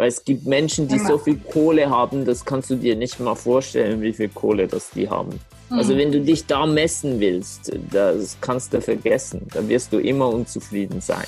Weil es gibt Menschen, die so viel Kohle haben, das kannst du dir nicht mal vorstellen, wie viel Kohle das die haben. Mhm. Also wenn du dich da messen willst, das kannst du vergessen. Da wirst du immer unzufrieden sein.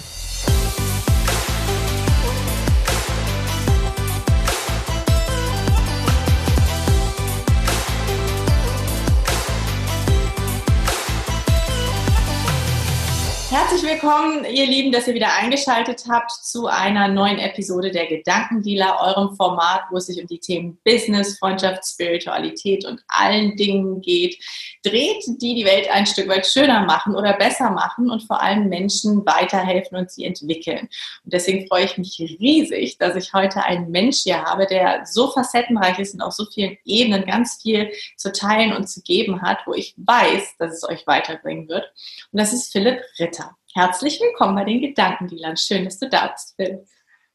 Willkommen, ihr Lieben, dass ihr wieder eingeschaltet habt zu einer neuen Episode der Gedankendealer, eurem Format, wo es sich um die Themen Business, Freundschaft, Spiritualität und allen Dingen geht. Dreht, die die Welt ein Stück weit schöner machen oder besser machen und vor allem Menschen weiterhelfen und sie entwickeln. Und deswegen freue ich mich riesig, dass ich heute einen Mensch hier habe, der so facettenreich ist und auf so vielen Ebenen ganz viel zu teilen und zu geben hat, wo ich weiß, dass es euch weiterbringen wird. Und das ist Philipp Ritter. Herzlich willkommen bei den Gedankendealern. Schön, dass du da bist, Phil.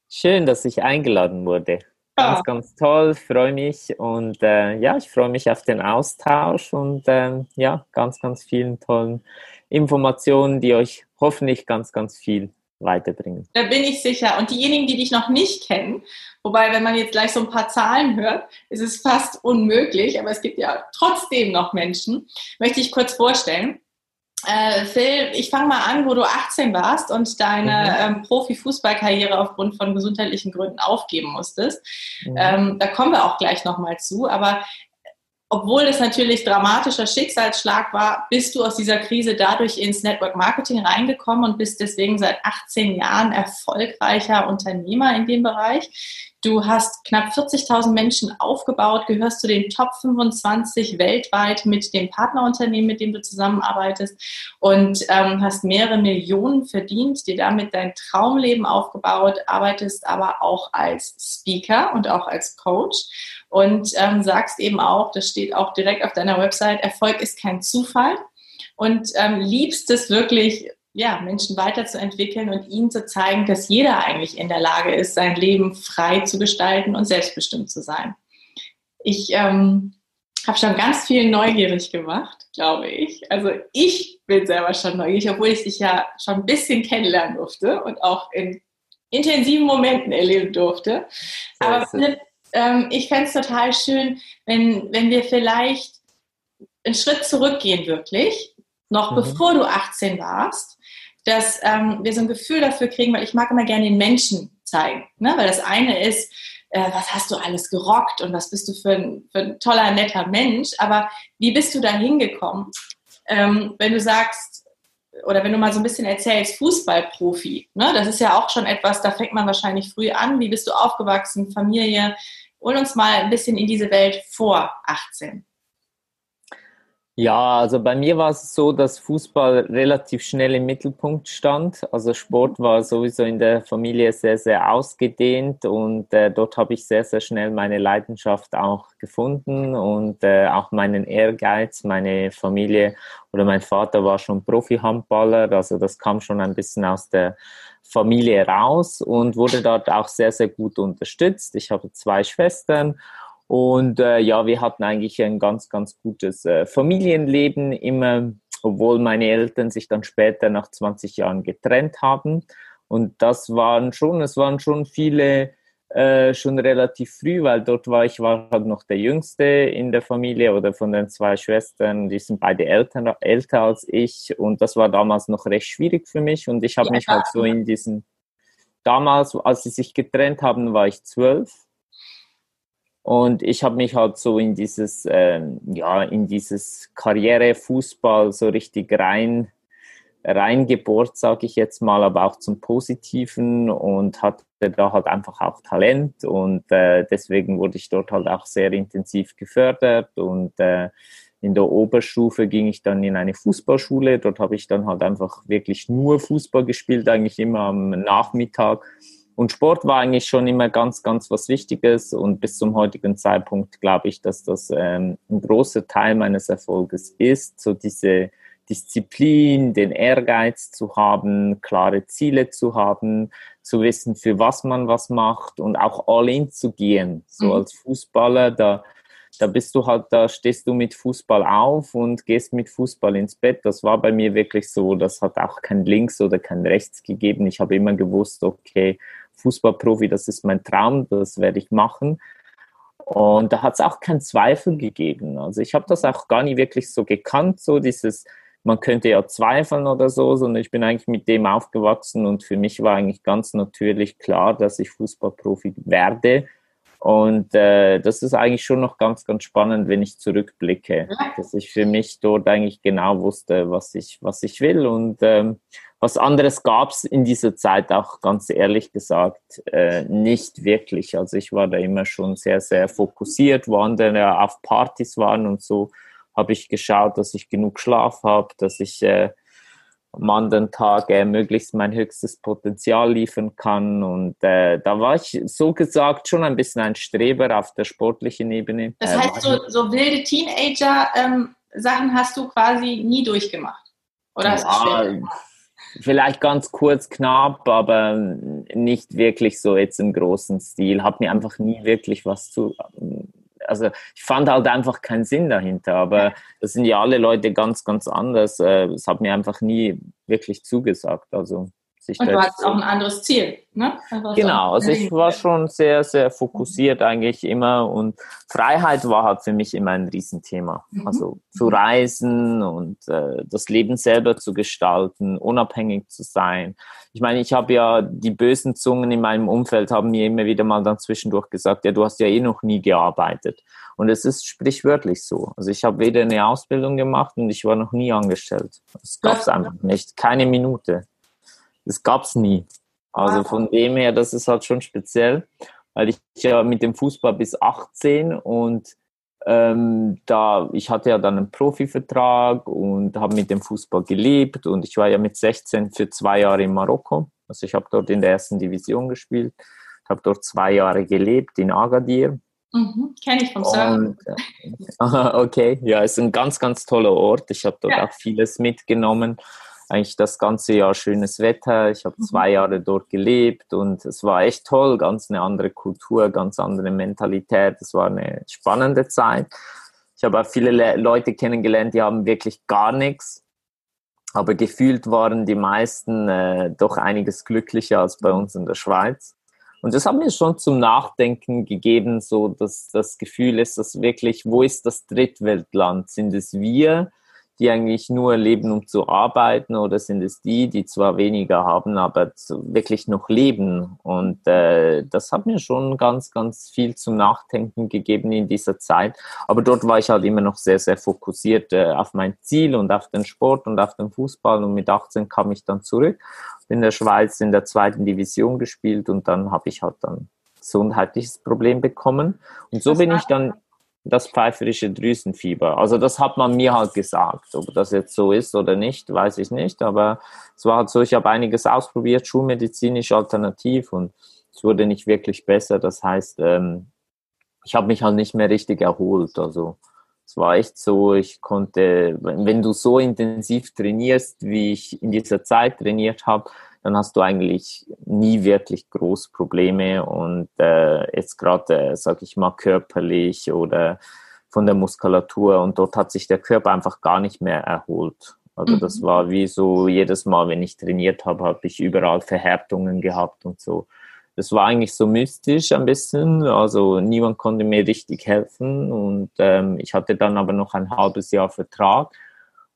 Schön, dass ich eingeladen wurde. Ganz, ja. ganz toll, freue mich und äh, ja, ich freue mich auf den Austausch und äh, ja, ganz, ganz vielen tollen Informationen, die euch hoffentlich ganz, ganz viel weiterbringen. Da bin ich sicher. Und diejenigen, die dich noch nicht kennen, wobei, wenn man jetzt gleich so ein paar Zahlen hört, ist es fast unmöglich, aber es gibt ja trotzdem noch Menschen, möchte ich kurz vorstellen. Äh, Phil, ich fange mal an, wo du 18 warst und deine mhm. ähm, Profifußballkarriere aufgrund von gesundheitlichen Gründen aufgeben musstest. Mhm. Ähm, da kommen wir auch gleich nochmal zu. Aber obwohl es natürlich dramatischer Schicksalsschlag war, bist du aus dieser Krise dadurch ins Network Marketing reingekommen und bist deswegen seit 18 Jahren erfolgreicher Unternehmer in dem Bereich. Du hast knapp 40.000 Menschen aufgebaut, gehörst zu den Top 25 weltweit mit dem Partnerunternehmen, mit dem du zusammenarbeitest und ähm, hast mehrere Millionen verdient, dir damit dein Traumleben aufgebaut, arbeitest aber auch als Speaker und auch als Coach und ähm, sagst eben auch, das steht auch direkt auf deiner Website, Erfolg ist kein Zufall und ähm, liebst es wirklich ja, Menschen weiterzuentwickeln und ihnen zu zeigen, dass jeder eigentlich in der Lage ist, sein Leben frei zu gestalten und selbstbestimmt zu sein. Ich ähm, habe schon ganz viel neugierig gemacht, glaube ich. Also ich bin selber schon neugierig, obwohl ich dich ja schon ein bisschen kennenlernen durfte und auch in intensiven Momenten erleben durfte. Aber ähm, ich fände es total schön, wenn, wenn wir vielleicht einen Schritt zurückgehen, wirklich, noch mhm. bevor du 18 warst dass ähm, wir so ein Gefühl dafür kriegen, weil ich mag immer gerne den Menschen zeigen. Ne? Weil das eine ist, äh, was hast du alles gerockt und was bist du für ein, für ein toller, netter Mensch. Aber wie bist du da hingekommen? Ähm, wenn du sagst, oder wenn du mal so ein bisschen erzählst, Fußballprofi, ne? das ist ja auch schon etwas, da fängt man wahrscheinlich früh an. Wie bist du aufgewachsen, Familie? Hol uns mal ein bisschen in diese Welt vor 18. Ja, also bei mir war es so, dass Fußball relativ schnell im Mittelpunkt stand. Also Sport war sowieso in der Familie sehr, sehr ausgedehnt und äh, dort habe ich sehr, sehr schnell meine Leidenschaft auch gefunden und äh, auch meinen Ehrgeiz. Meine Familie oder mein Vater war schon Profi-Handballer, also das kam schon ein bisschen aus der Familie raus und wurde dort auch sehr, sehr gut unterstützt. Ich habe zwei Schwestern und äh, ja, wir hatten eigentlich ein ganz, ganz gutes äh, Familienleben immer, obwohl meine Eltern sich dann später nach 20 Jahren getrennt haben. Und das waren schon, es waren schon viele äh, schon relativ früh, weil dort war ich war halt noch der Jüngste in der Familie oder von den zwei Schwestern, die sind beide Eltern, älter als ich und das war damals noch recht schwierig für mich und ich habe ja. mich halt so in diesen, damals, als sie sich getrennt haben, war ich zwölf und ich habe mich halt so in dieses, ähm, ja, in dieses Karrierefußball so richtig rein reingebohrt, sage ich jetzt mal, aber auch zum Positiven und hatte da halt einfach auch Talent und äh, deswegen wurde ich dort halt auch sehr intensiv gefördert und äh, in der Oberstufe ging ich dann in eine Fußballschule. Dort habe ich dann halt einfach wirklich nur Fußball gespielt, eigentlich immer am Nachmittag und Sport war eigentlich schon immer ganz, ganz was Wichtiges und bis zum heutigen Zeitpunkt glaube ich, dass das ähm, ein großer Teil meines Erfolges ist, so diese Disziplin, den Ehrgeiz zu haben, klare Ziele zu haben, zu wissen, für was man was macht und auch all in zu gehen. So mhm. als Fußballer, da, da bist du halt, da stehst du mit Fußball auf und gehst mit Fußball ins Bett. Das war bei mir wirklich so. Das hat auch kein Links oder kein Rechts gegeben. Ich habe immer gewusst, okay, Fußballprofi, das ist mein Traum, das werde ich machen. Und da hat es auch keinen Zweifel gegeben. Also ich habe das auch gar nicht wirklich so gekannt, so dieses, man könnte ja zweifeln oder so, sondern ich bin eigentlich mit dem aufgewachsen und für mich war eigentlich ganz natürlich klar, dass ich Fußballprofi werde. Und äh, das ist eigentlich schon noch ganz, ganz spannend, wenn ich zurückblicke, dass ich für mich dort eigentlich genau wusste, was ich, was ich will. Und ähm, was anderes gab es in dieser Zeit auch ganz ehrlich gesagt äh, nicht wirklich. Also ich war da immer schon sehr, sehr fokussiert, wo andere auf Partys waren und so habe ich geschaut, dass ich genug Schlaf habe, dass ich äh, am anderen Tag äh, möglichst mein höchstes Potenzial liefern kann. Und äh, da war ich so gesagt schon ein bisschen ein Streber auf der sportlichen Ebene. Das äh, heißt, so, so wilde Teenager-Sachen ähm, hast du quasi nie durchgemacht? Oder hast ja, du Vielleicht ganz kurz, knapp, aber nicht wirklich so jetzt im großen Stil. Hat mir einfach nie wirklich was zu also ich fand halt einfach keinen Sinn dahinter, aber das sind ja alle Leute ganz, ganz anders. Äh, es hat mir einfach nie wirklich zugesagt. Also sich Und du hattest auch ein anderes Ziel, ne? Genau, also ich war schon sehr, sehr fokussiert eigentlich immer und Freiheit war halt für mich immer ein Riesenthema. Mhm. Also zu reisen und äh, das Leben selber zu gestalten, unabhängig zu sein. Ich meine, ich habe ja die bösen Zungen in meinem Umfeld haben mir immer wieder mal dann zwischendurch gesagt, ja, du hast ja eh noch nie gearbeitet. Und es ist sprichwörtlich so. Also ich habe weder eine Ausbildung gemacht und ich war noch nie angestellt. Das gab es einfach nicht. Keine Minute. Das gab es nie. Also von dem her, das ist halt schon speziell, weil ich ja mit dem Fußball bis 18 und ähm, da, ich hatte ja dann einen Profivertrag und habe mit dem Fußball gelebt und ich war ja mit 16 für zwei Jahre in Marokko. Also ich habe dort in der ersten Division gespielt, habe dort zwei Jahre gelebt in Agadir. Mhm, Kenne ich vom Surfen. Äh, okay, ja, ist ein ganz, ganz toller Ort. Ich habe dort ja. auch vieles mitgenommen eigentlich das ganze Jahr schönes Wetter. Ich habe mhm. zwei Jahre dort gelebt und es war echt toll, ganz eine andere Kultur, ganz andere Mentalität. Es war eine spannende Zeit. Ich habe auch viele Le Leute kennengelernt, die haben wirklich gar nichts. Aber gefühlt waren die meisten äh, doch einiges glücklicher als bei uns in der Schweiz. Und das hat mir schon zum Nachdenken gegeben, so dass das Gefühl ist, dass wirklich, wo ist das Drittweltland? Sind es wir? Die eigentlich nur leben, um zu arbeiten, oder sind es die, die zwar weniger haben, aber wirklich noch leben? Und äh, das hat mir schon ganz, ganz viel zum Nachdenken gegeben in dieser Zeit. Aber dort war ich halt immer noch sehr, sehr fokussiert äh, auf mein Ziel und auf den Sport und auf den Fußball. Und mit 18 kam ich dann zurück, in der Schweiz in der zweiten Division gespielt und dann habe ich halt dann gesundheitliches Problem bekommen. Und so bin ich dann das pfeiferische Drüsenfieber. Also das hat man mir halt gesagt. Ob das jetzt so ist oder nicht, weiß ich nicht. Aber es war halt so, ich habe einiges ausprobiert, schulmedizinisch alternativ und es wurde nicht wirklich besser. Das heißt, ähm, ich habe mich halt nicht mehr richtig erholt. Also es war echt so, ich konnte, wenn du so intensiv trainierst, wie ich in dieser Zeit trainiert habe, dann hast du eigentlich nie wirklich groß Probleme und äh, jetzt gerade, äh, sage ich mal, körperlich oder von der Muskulatur und dort hat sich der Körper einfach gar nicht mehr erholt. Also mhm. das war wie so jedes Mal, wenn ich trainiert habe, habe ich überall Verhärtungen gehabt und so. Das war eigentlich so mystisch ein bisschen, also niemand konnte mir richtig helfen und ähm, ich hatte dann aber noch ein halbes Jahr Vertrag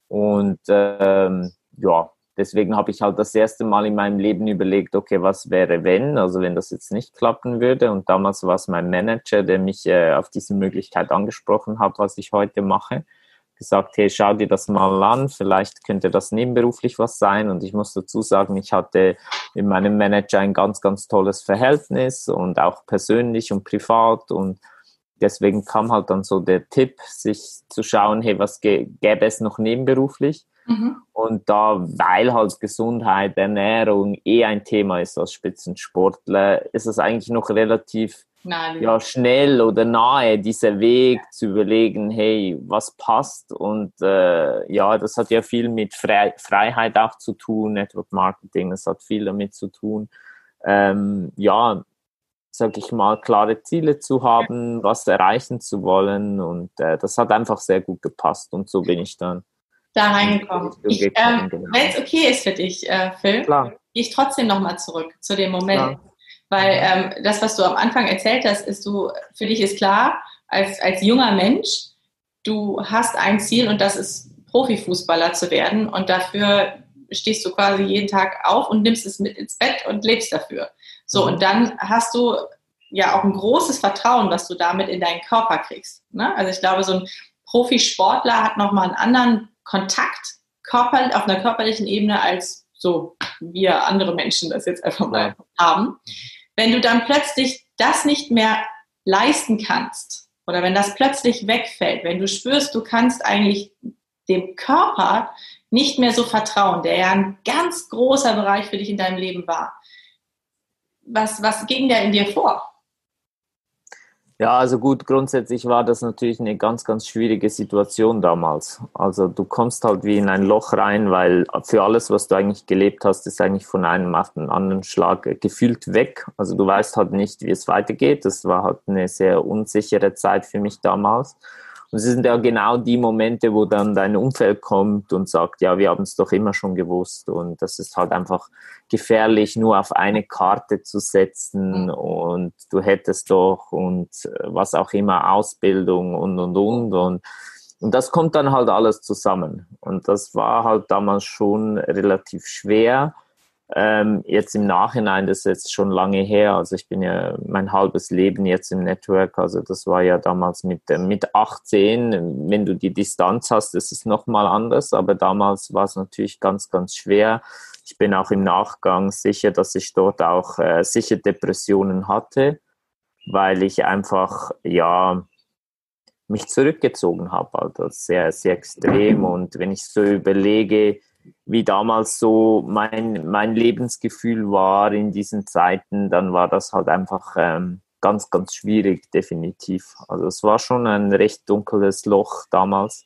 und ähm, ja, deswegen habe ich halt das erste Mal in meinem Leben überlegt, okay, was wäre wenn, also wenn das jetzt nicht klappen würde. Und damals war es mein Manager, der mich äh, auf diese Möglichkeit angesprochen hat, was ich heute mache. Gesagt, hey, schau dir das mal an, vielleicht könnte das nebenberuflich was sein. Und ich muss dazu sagen, ich hatte mit meinem Manager ein ganz, ganz tolles Verhältnis und auch persönlich und privat und deswegen kam halt dann so der Tipp, sich zu schauen, hey, was gäbe es noch nebenberuflich? Mhm. Und da, weil halt Gesundheit, Ernährung eh ein Thema ist als Spitzensportler, ist es eigentlich noch relativ Nein. ja, schnell oder nahe, dieser Weg ja. zu überlegen, hey, was passt? Und äh, ja, das hat ja viel mit Fre Freiheit auch zu tun, Network Marketing, das hat viel damit zu tun. Ähm, ja, sag ich mal, klare Ziele zu haben, was erreichen zu wollen. Und äh, das hat einfach sehr gut gepasst. Und so bin ich dann da reingekommen. Ähm, genau. Wenn es okay ist für dich, äh, Phil, gehe ich trotzdem nochmal zurück zu dem Moment. Klar. Weil ähm, das, was du am Anfang erzählt hast, ist du, für dich ist klar, als, als junger Mensch, du hast ein Ziel und das ist Profifußballer zu werden und dafür stehst du quasi jeden Tag auf und nimmst es mit ins Bett und lebst dafür. So, mhm. und dann hast du ja auch ein großes Vertrauen, was du damit in deinen Körper kriegst. Ne? Also ich glaube, so ein Profisportler hat nochmal einen anderen Kontakt körper, auf einer körperlichen Ebene als so wir andere Menschen das jetzt einfach mal haben. Wenn du dann plötzlich das nicht mehr leisten kannst oder wenn das plötzlich wegfällt, wenn du spürst, du kannst eigentlich dem Körper nicht mehr so vertrauen, der ja ein ganz großer Bereich für dich in deinem Leben war. Was, was ging da in dir vor? Ja, also gut, grundsätzlich war das natürlich eine ganz, ganz schwierige Situation damals. Also du kommst halt wie in ein Loch rein, weil für alles, was du eigentlich gelebt hast, ist eigentlich von einem auf den anderen Schlag gefühlt weg. Also du weißt halt nicht, wie es weitergeht. Das war halt eine sehr unsichere Zeit für mich damals. Und es sind ja genau die Momente, wo dann dein Umfeld kommt und sagt, ja, wir haben es doch immer schon gewusst. Und das ist halt einfach gefährlich, nur auf eine Karte zu setzen und du hättest doch und äh, was auch immer, Ausbildung und, und, und. Und, und das kommt dann halt alles zusammen. Und das war halt damals schon relativ schwer. Ähm, jetzt im Nachhinein, das ist jetzt schon lange her, also ich bin ja mein halbes Leben jetzt im Network, also das war ja damals mit, äh, mit 18, wenn du die Distanz hast, ist es nochmal anders, aber damals war es natürlich ganz, ganz schwer. Ich bin auch im Nachgang sicher, dass ich dort auch äh, sicher Depressionen hatte, weil ich einfach, ja, mich zurückgezogen habe, also sehr, sehr extrem. Und wenn ich so überlege, wie damals so mein, mein Lebensgefühl war in diesen Zeiten, dann war das halt einfach ähm, ganz, ganz schwierig, definitiv. Also es war schon ein recht dunkles Loch damals.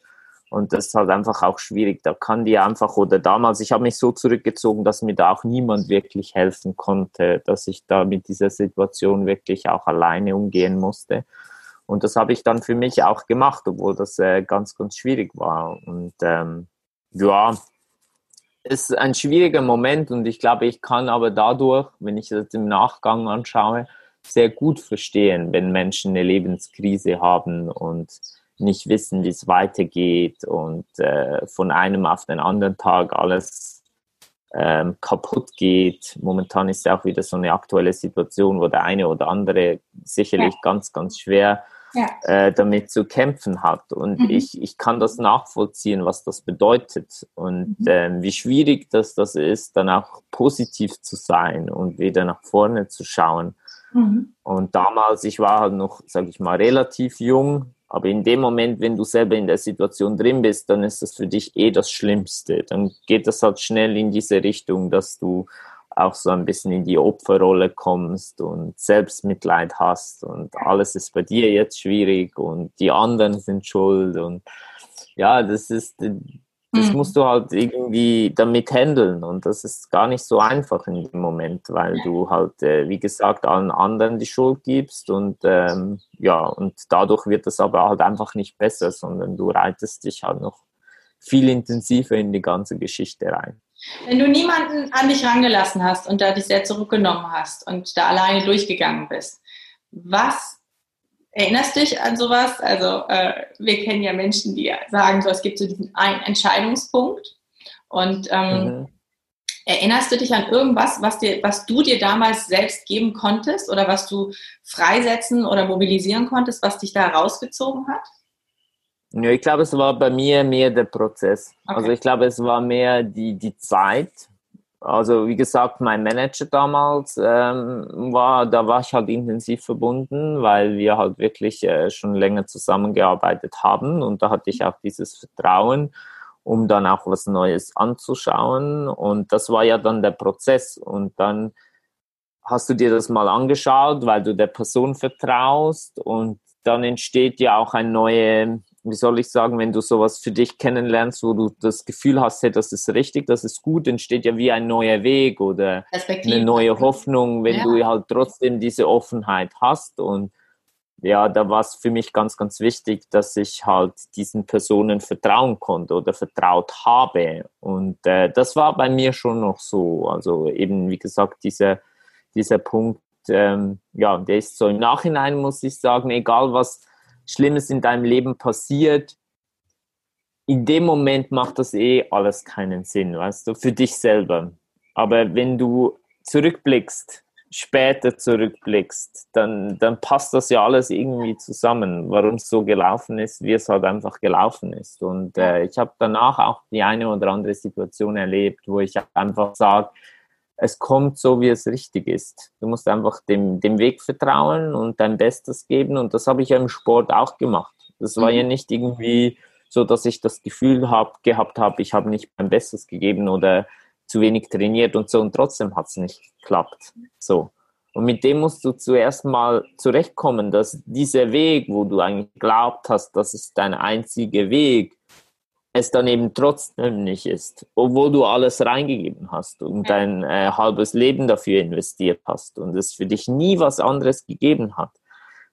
Und das ist halt einfach auch schwierig. Da kann die einfach, oder damals, ich habe mich so zurückgezogen, dass mir da auch niemand wirklich helfen konnte, dass ich da mit dieser Situation wirklich auch alleine umgehen musste. Und das habe ich dann für mich auch gemacht, obwohl das äh, ganz, ganz schwierig war. Und ähm, ja, ist ein schwieriger Moment und ich glaube, ich kann aber dadurch, wenn ich das im Nachgang anschaue, sehr gut verstehen, wenn Menschen eine Lebenskrise haben und nicht wissen, wie es weitergeht und äh, von einem auf den anderen Tag alles ähm, kaputt geht. Momentan ist ja auch wieder so eine aktuelle Situation, wo der eine oder andere sicherlich ja. ganz, ganz schwer ja. äh, damit zu kämpfen hat. Und mhm. ich, ich kann das nachvollziehen, was das bedeutet und mhm. äh, wie schwierig das, das ist, dann auch positiv zu sein und wieder nach vorne zu schauen. Mhm. Und damals, ich war halt noch, sage ich mal, relativ jung, aber in dem Moment, wenn du selber in der Situation drin bist, dann ist das für dich eh das Schlimmste. Dann geht das halt schnell in diese Richtung, dass du auch so ein bisschen in die Opferrolle kommst und Selbstmitleid hast und alles ist bei dir jetzt schwierig und die anderen sind schuld und ja, das ist, das mhm. musst du halt irgendwie damit handeln und das ist gar nicht so einfach in dem Moment, weil du halt, äh, wie gesagt, allen anderen die Schuld gibst und ähm, ja, und dadurch wird es aber halt einfach nicht besser, sondern du reitest dich halt noch viel intensiver in die ganze Geschichte rein. Wenn du niemanden an dich rangelassen hast und da dich sehr zurückgenommen hast und da alleine durchgegangen bist, was erinnerst dich an sowas? Also äh, wir kennen ja Menschen, die sagen, so es gibt so diesen einen Entscheidungspunkt und ähm, mhm. Erinnerst du dich an irgendwas, was, dir, was du dir damals selbst geben konntest oder was du freisetzen oder mobilisieren konntest, was dich da rausgezogen hat? Ja, ich glaube, es war bei mir mehr der Prozess. Okay. Also ich glaube, es war mehr die, die Zeit. Also wie gesagt, mein Manager damals ähm, war, da war ich halt intensiv verbunden, weil wir halt wirklich äh, schon länger zusammengearbeitet haben und da hatte ich auch dieses Vertrauen, um dann auch was Neues anzuschauen und das war ja dann der Prozess und dann hast du dir das mal angeschaut, weil du der Person vertraust und dann entsteht ja auch ein neue wie soll ich sagen, wenn du sowas für dich kennenlernst, wo du das Gefühl hast, hey, das ist richtig, das ist gut, entsteht ja wie ein neuer Weg oder eine neue Hoffnung, wenn ja. du halt trotzdem diese Offenheit hast. Und ja, da war es für mich ganz, ganz wichtig, dass ich halt diesen Personen vertrauen konnte oder vertraut habe. Und äh, das war bei mir schon noch so. Also eben, wie gesagt, dieser, dieser Punkt, ähm, ja, der ist so im Nachhinein, muss ich sagen, egal was Schlimmes in deinem Leben passiert, in dem Moment macht das eh alles keinen Sinn, weißt du, für dich selber. Aber wenn du zurückblickst, später zurückblickst, dann, dann passt das ja alles irgendwie zusammen, warum es so gelaufen ist, wie es halt einfach gelaufen ist. Und äh, ich habe danach auch die eine oder andere Situation erlebt, wo ich einfach sage, es kommt so, wie es richtig ist. Du musst einfach dem, dem Weg vertrauen und dein Bestes geben. Und das habe ich ja im Sport auch gemacht. Das war mhm. ja nicht irgendwie so, dass ich das Gefühl hab, gehabt habe, ich habe nicht mein Bestes gegeben oder zu wenig trainiert und so. Und trotzdem hat es nicht geklappt. So. Und mit dem musst du zuerst mal zurechtkommen, dass dieser Weg, wo du eigentlich glaubt hast, das ist dein einziger Weg, es dann eben trotzdem nicht ist, obwohl du alles reingegeben hast und dein äh, halbes Leben dafür investiert hast und es für dich nie was anderes gegeben hat.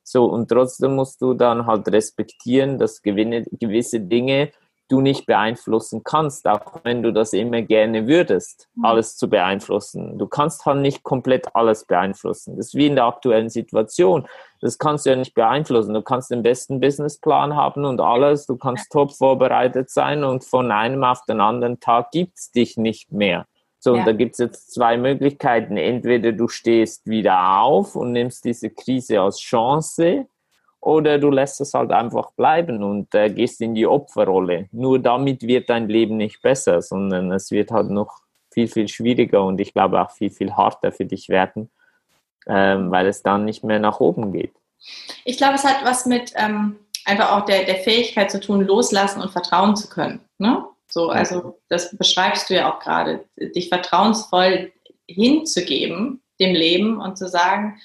So, und trotzdem musst du dann halt respektieren, dass gewisse Dinge du nicht beeinflussen kannst, auch wenn du das immer gerne würdest, mhm. alles zu beeinflussen. Du kannst halt nicht komplett alles beeinflussen. Das ist wie in der aktuellen Situation. Das kannst du ja nicht beeinflussen. Du kannst den besten Businessplan haben und alles. Du kannst top vorbereitet sein und von einem auf den anderen Tag gibt es dich nicht mehr. So, ja. und da gibt es jetzt zwei Möglichkeiten. Entweder du stehst wieder auf und nimmst diese Krise als Chance oder du lässt es halt einfach bleiben und äh, gehst in die Opferrolle. Nur damit wird dein Leben nicht besser, sondern es wird halt noch viel, viel schwieriger und ich glaube auch viel, viel harter für dich werden, ähm, weil es dann nicht mehr nach oben geht. Ich glaube, es hat was mit ähm, einfach auch der, der Fähigkeit zu tun, loslassen und vertrauen zu können. Ne? So, also das beschreibst du ja auch gerade, dich vertrauensvoll hinzugeben dem Leben und zu sagen,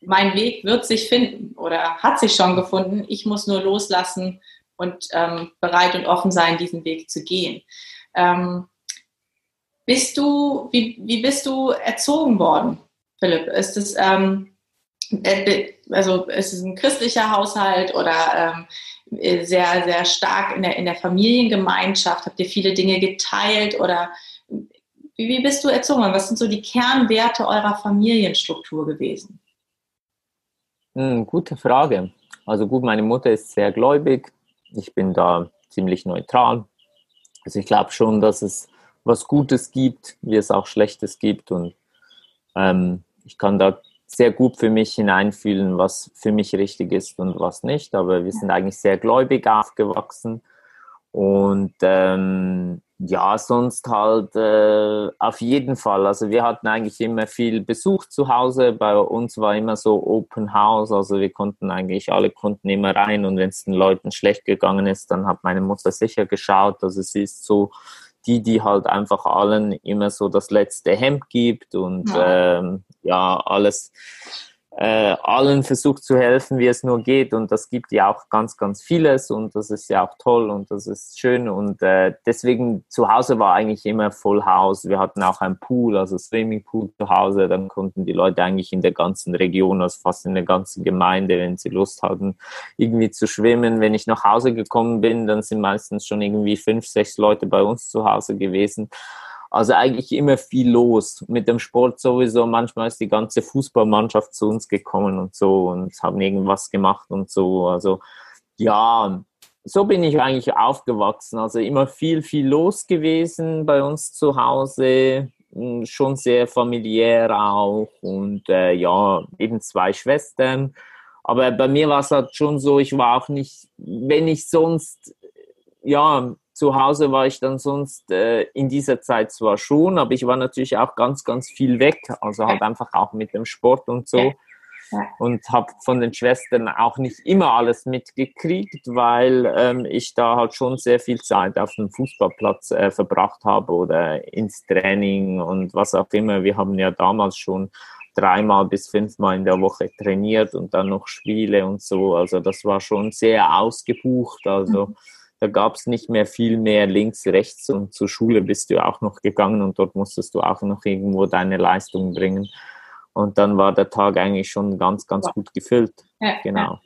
mein Weg wird sich finden oder hat sich schon gefunden. Ich muss nur loslassen und ähm, bereit und offen sein, diesen Weg zu gehen. Ähm, bist du, wie, wie bist du erzogen worden, Philipp? Ist es, ähm, äh, also ist ein christlicher Haushalt oder ähm, sehr, sehr stark in der, in der Familiengemeinschaft? Habt ihr viele Dinge geteilt oder wie, wie bist du erzogen? Was sind so die Kernwerte eurer Familienstruktur gewesen? Hm, gute Frage. Also gut, meine Mutter ist sehr gläubig. Ich bin da ziemlich neutral. Also ich glaube schon, dass es was Gutes gibt, wie es auch Schlechtes gibt. Und ähm, ich kann da sehr gut für mich hineinfühlen, was für mich richtig ist und was nicht. Aber wir sind eigentlich sehr gläubig aufgewachsen. Und ähm, ja, sonst halt äh, auf jeden Fall. Also wir hatten eigentlich immer viel Besuch zu Hause. Bei uns war immer so Open House. Also wir konnten eigentlich, alle konnten immer rein. Und wenn es den Leuten schlecht gegangen ist, dann hat meine Mutter sicher geschaut. Also sie ist so die, die halt einfach allen immer so das letzte Hemd gibt und ja, ähm, ja alles äh, allen versucht zu helfen, wie es nur geht. Und das gibt ja auch ganz, ganz vieles und das ist ja auch toll und das ist schön. Und äh, deswegen zu Hause war eigentlich immer Full House. Wir hatten auch ein Pool, also Swimmingpool zu Hause. Dann konnten die Leute eigentlich in der ganzen Region, also fast in der ganzen Gemeinde, wenn sie Lust hatten, irgendwie zu schwimmen. Wenn ich nach Hause gekommen bin, dann sind meistens schon irgendwie fünf, sechs Leute bei uns zu Hause gewesen. Also eigentlich immer viel los. Mit dem Sport sowieso. Manchmal ist die ganze Fußballmannschaft zu uns gekommen und so und haben irgendwas gemacht und so. Also ja, so bin ich eigentlich aufgewachsen. Also immer viel, viel los gewesen bei uns zu Hause. Hm, schon sehr familiär auch. Und äh, ja, eben zwei Schwestern. Aber bei mir war es halt schon so, ich war auch nicht, wenn ich sonst, ja, zu Hause war ich dann sonst äh, in dieser Zeit zwar schon, aber ich war natürlich auch ganz, ganz viel weg. Also halt einfach auch mit dem Sport und so. Und habe von den Schwestern auch nicht immer alles mitgekriegt, weil ähm, ich da halt schon sehr viel Zeit auf dem Fußballplatz äh, verbracht habe oder ins Training und was auch immer. Wir haben ja damals schon dreimal bis fünfmal in der Woche trainiert und dann noch Spiele und so. Also das war schon sehr ausgebucht. Also mhm da gab es nicht mehr viel mehr links, rechts und zur Schule bist du auch noch gegangen und dort musstest du auch noch irgendwo deine Leistung bringen. Und dann war der Tag eigentlich schon ganz, ganz gut gefüllt. Ja, genau.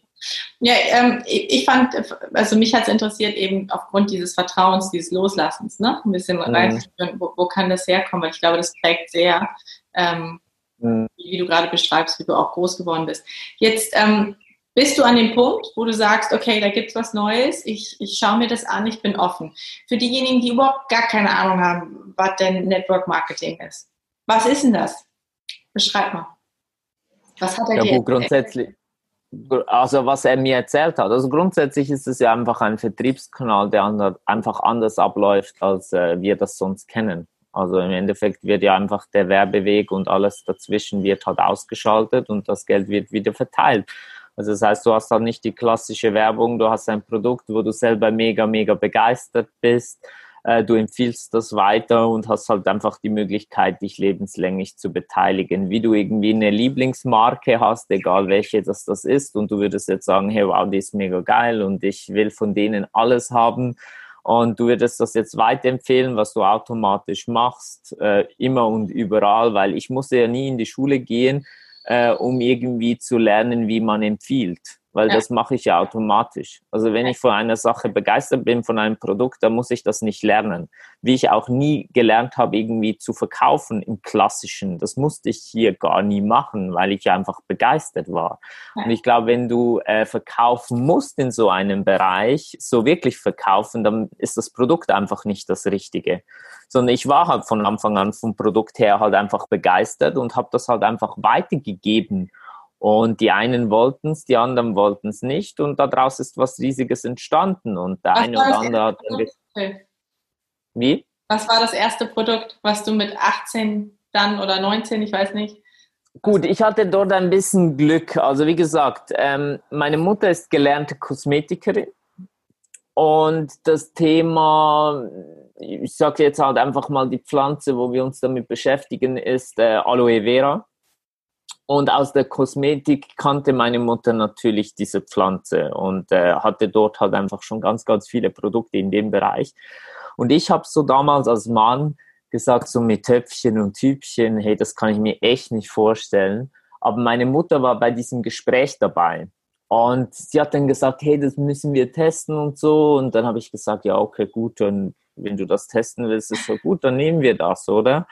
Ja, ähm, ich fand, also mich hat es interessiert eben aufgrund dieses Vertrauens, dieses Loslassens, ne? Ein bisschen mhm. reinzuführen, wo, wo kann das herkommen? Weil ich glaube, das prägt sehr, ähm, mhm. wie, wie, du gerade beschreibst, wie du auch groß geworden bist. Jetzt ähm, bist du an dem Punkt, wo du sagst, okay, da gibt es was Neues, ich, ich schaue mir das an, ich bin offen. Für diejenigen, die überhaupt gar keine Ahnung haben, was denn Network Marketing ist. Was ist denn das? Beschreib mal. Was hat er ja, dir grundsätzlich, also was er mir erzählt hat. Also grundsätzlich ist es ja einfach ein Vertriebskanal, der einfach anders abläuft, als äh, wir das sonst kennen. Also im Endeffekt wird ja einfach der Werbeweg und alles dazwischen wird halt ausgeschaltet und das Geld wird wieder verteilt. Also das heißt, du hast halt nicht die klassische Werbung, du hast ein Produkt, wo du selber mega, mega begeistert bist äh, du empfiehlst das weiter und hast halt einfach die Möglichkeit, dich lebenslänglich zu beteiligen. Wie du irgendwie eine Lieblingsmarke hast, egal welche das, das ist, und du würdest jetzt sagen, hey, wow, die ist mega geil und ich will von denen alles haben. Und du würdest das jetzt weiterempfehlen, was du automatisch machst, äh, immer und überall, weil ich musste ja nie in die Schule gehen, äh, um irgendwie zu lernen, wie man empfiehlt weil ja. das mache ich ja automatisch. Also wenn ich von einer Sache begeistert bin, von einem Produkt, dann muss ich das nicht lernen. Wie ich auch nie gelernt habe, irgendwie zu verkaufen im Klassischen. Das musste ich hier gar nie machen, weil ich einfach begeistert war. Ja. Und ich glaube, wenn du äh, verkaufen musst in so einem Bereich, so wirklich verkaufen, dann ist das Produkt einfach nicht das Richtige. Sondern ich war halt von Anfang an vom Produkt her halt einfach begeistert und habe das halt einfach weitergegeben und die einen wollten es, die anderen wollten es nicht. Und daraus ist was Riesiges entstanden. Und der was eine oder andere hat dann Wie? Was war das erste Produkt, was du mit 18 dann oder 19, ich weiß nicht? Gut, ich hatte dort ein bisschen Glück. Also wie gesagt, ähm, meine Mutter ist gelernte Kosmetikerin. Und das Thema, ich sage jetzt halt einfach mal die Pflanze, wo wir uns damit beschäftigen, ist äh, Aloe Vera. Und aus der Kosmetik kannte meine Mutter natürlich diese Pflanze und äh, hatte dort halt einfach schon ganz, ganz viele Produkte in dem Bereich. Und ich habe so damals als Mann gesagt, so mit Töpfchen und Typchen, hey, das kann ich mir echt nicht vorstellen. Aber meine Mutter war bei diesem Gespräch dabei. Und sie hat dann gesagt, hey, das müssen wir testen und so. Und dann habe ich gesagt, ja, okay, gut, dann, wenn du das testen willst, ist so gut, dann nehmen wir das, oder?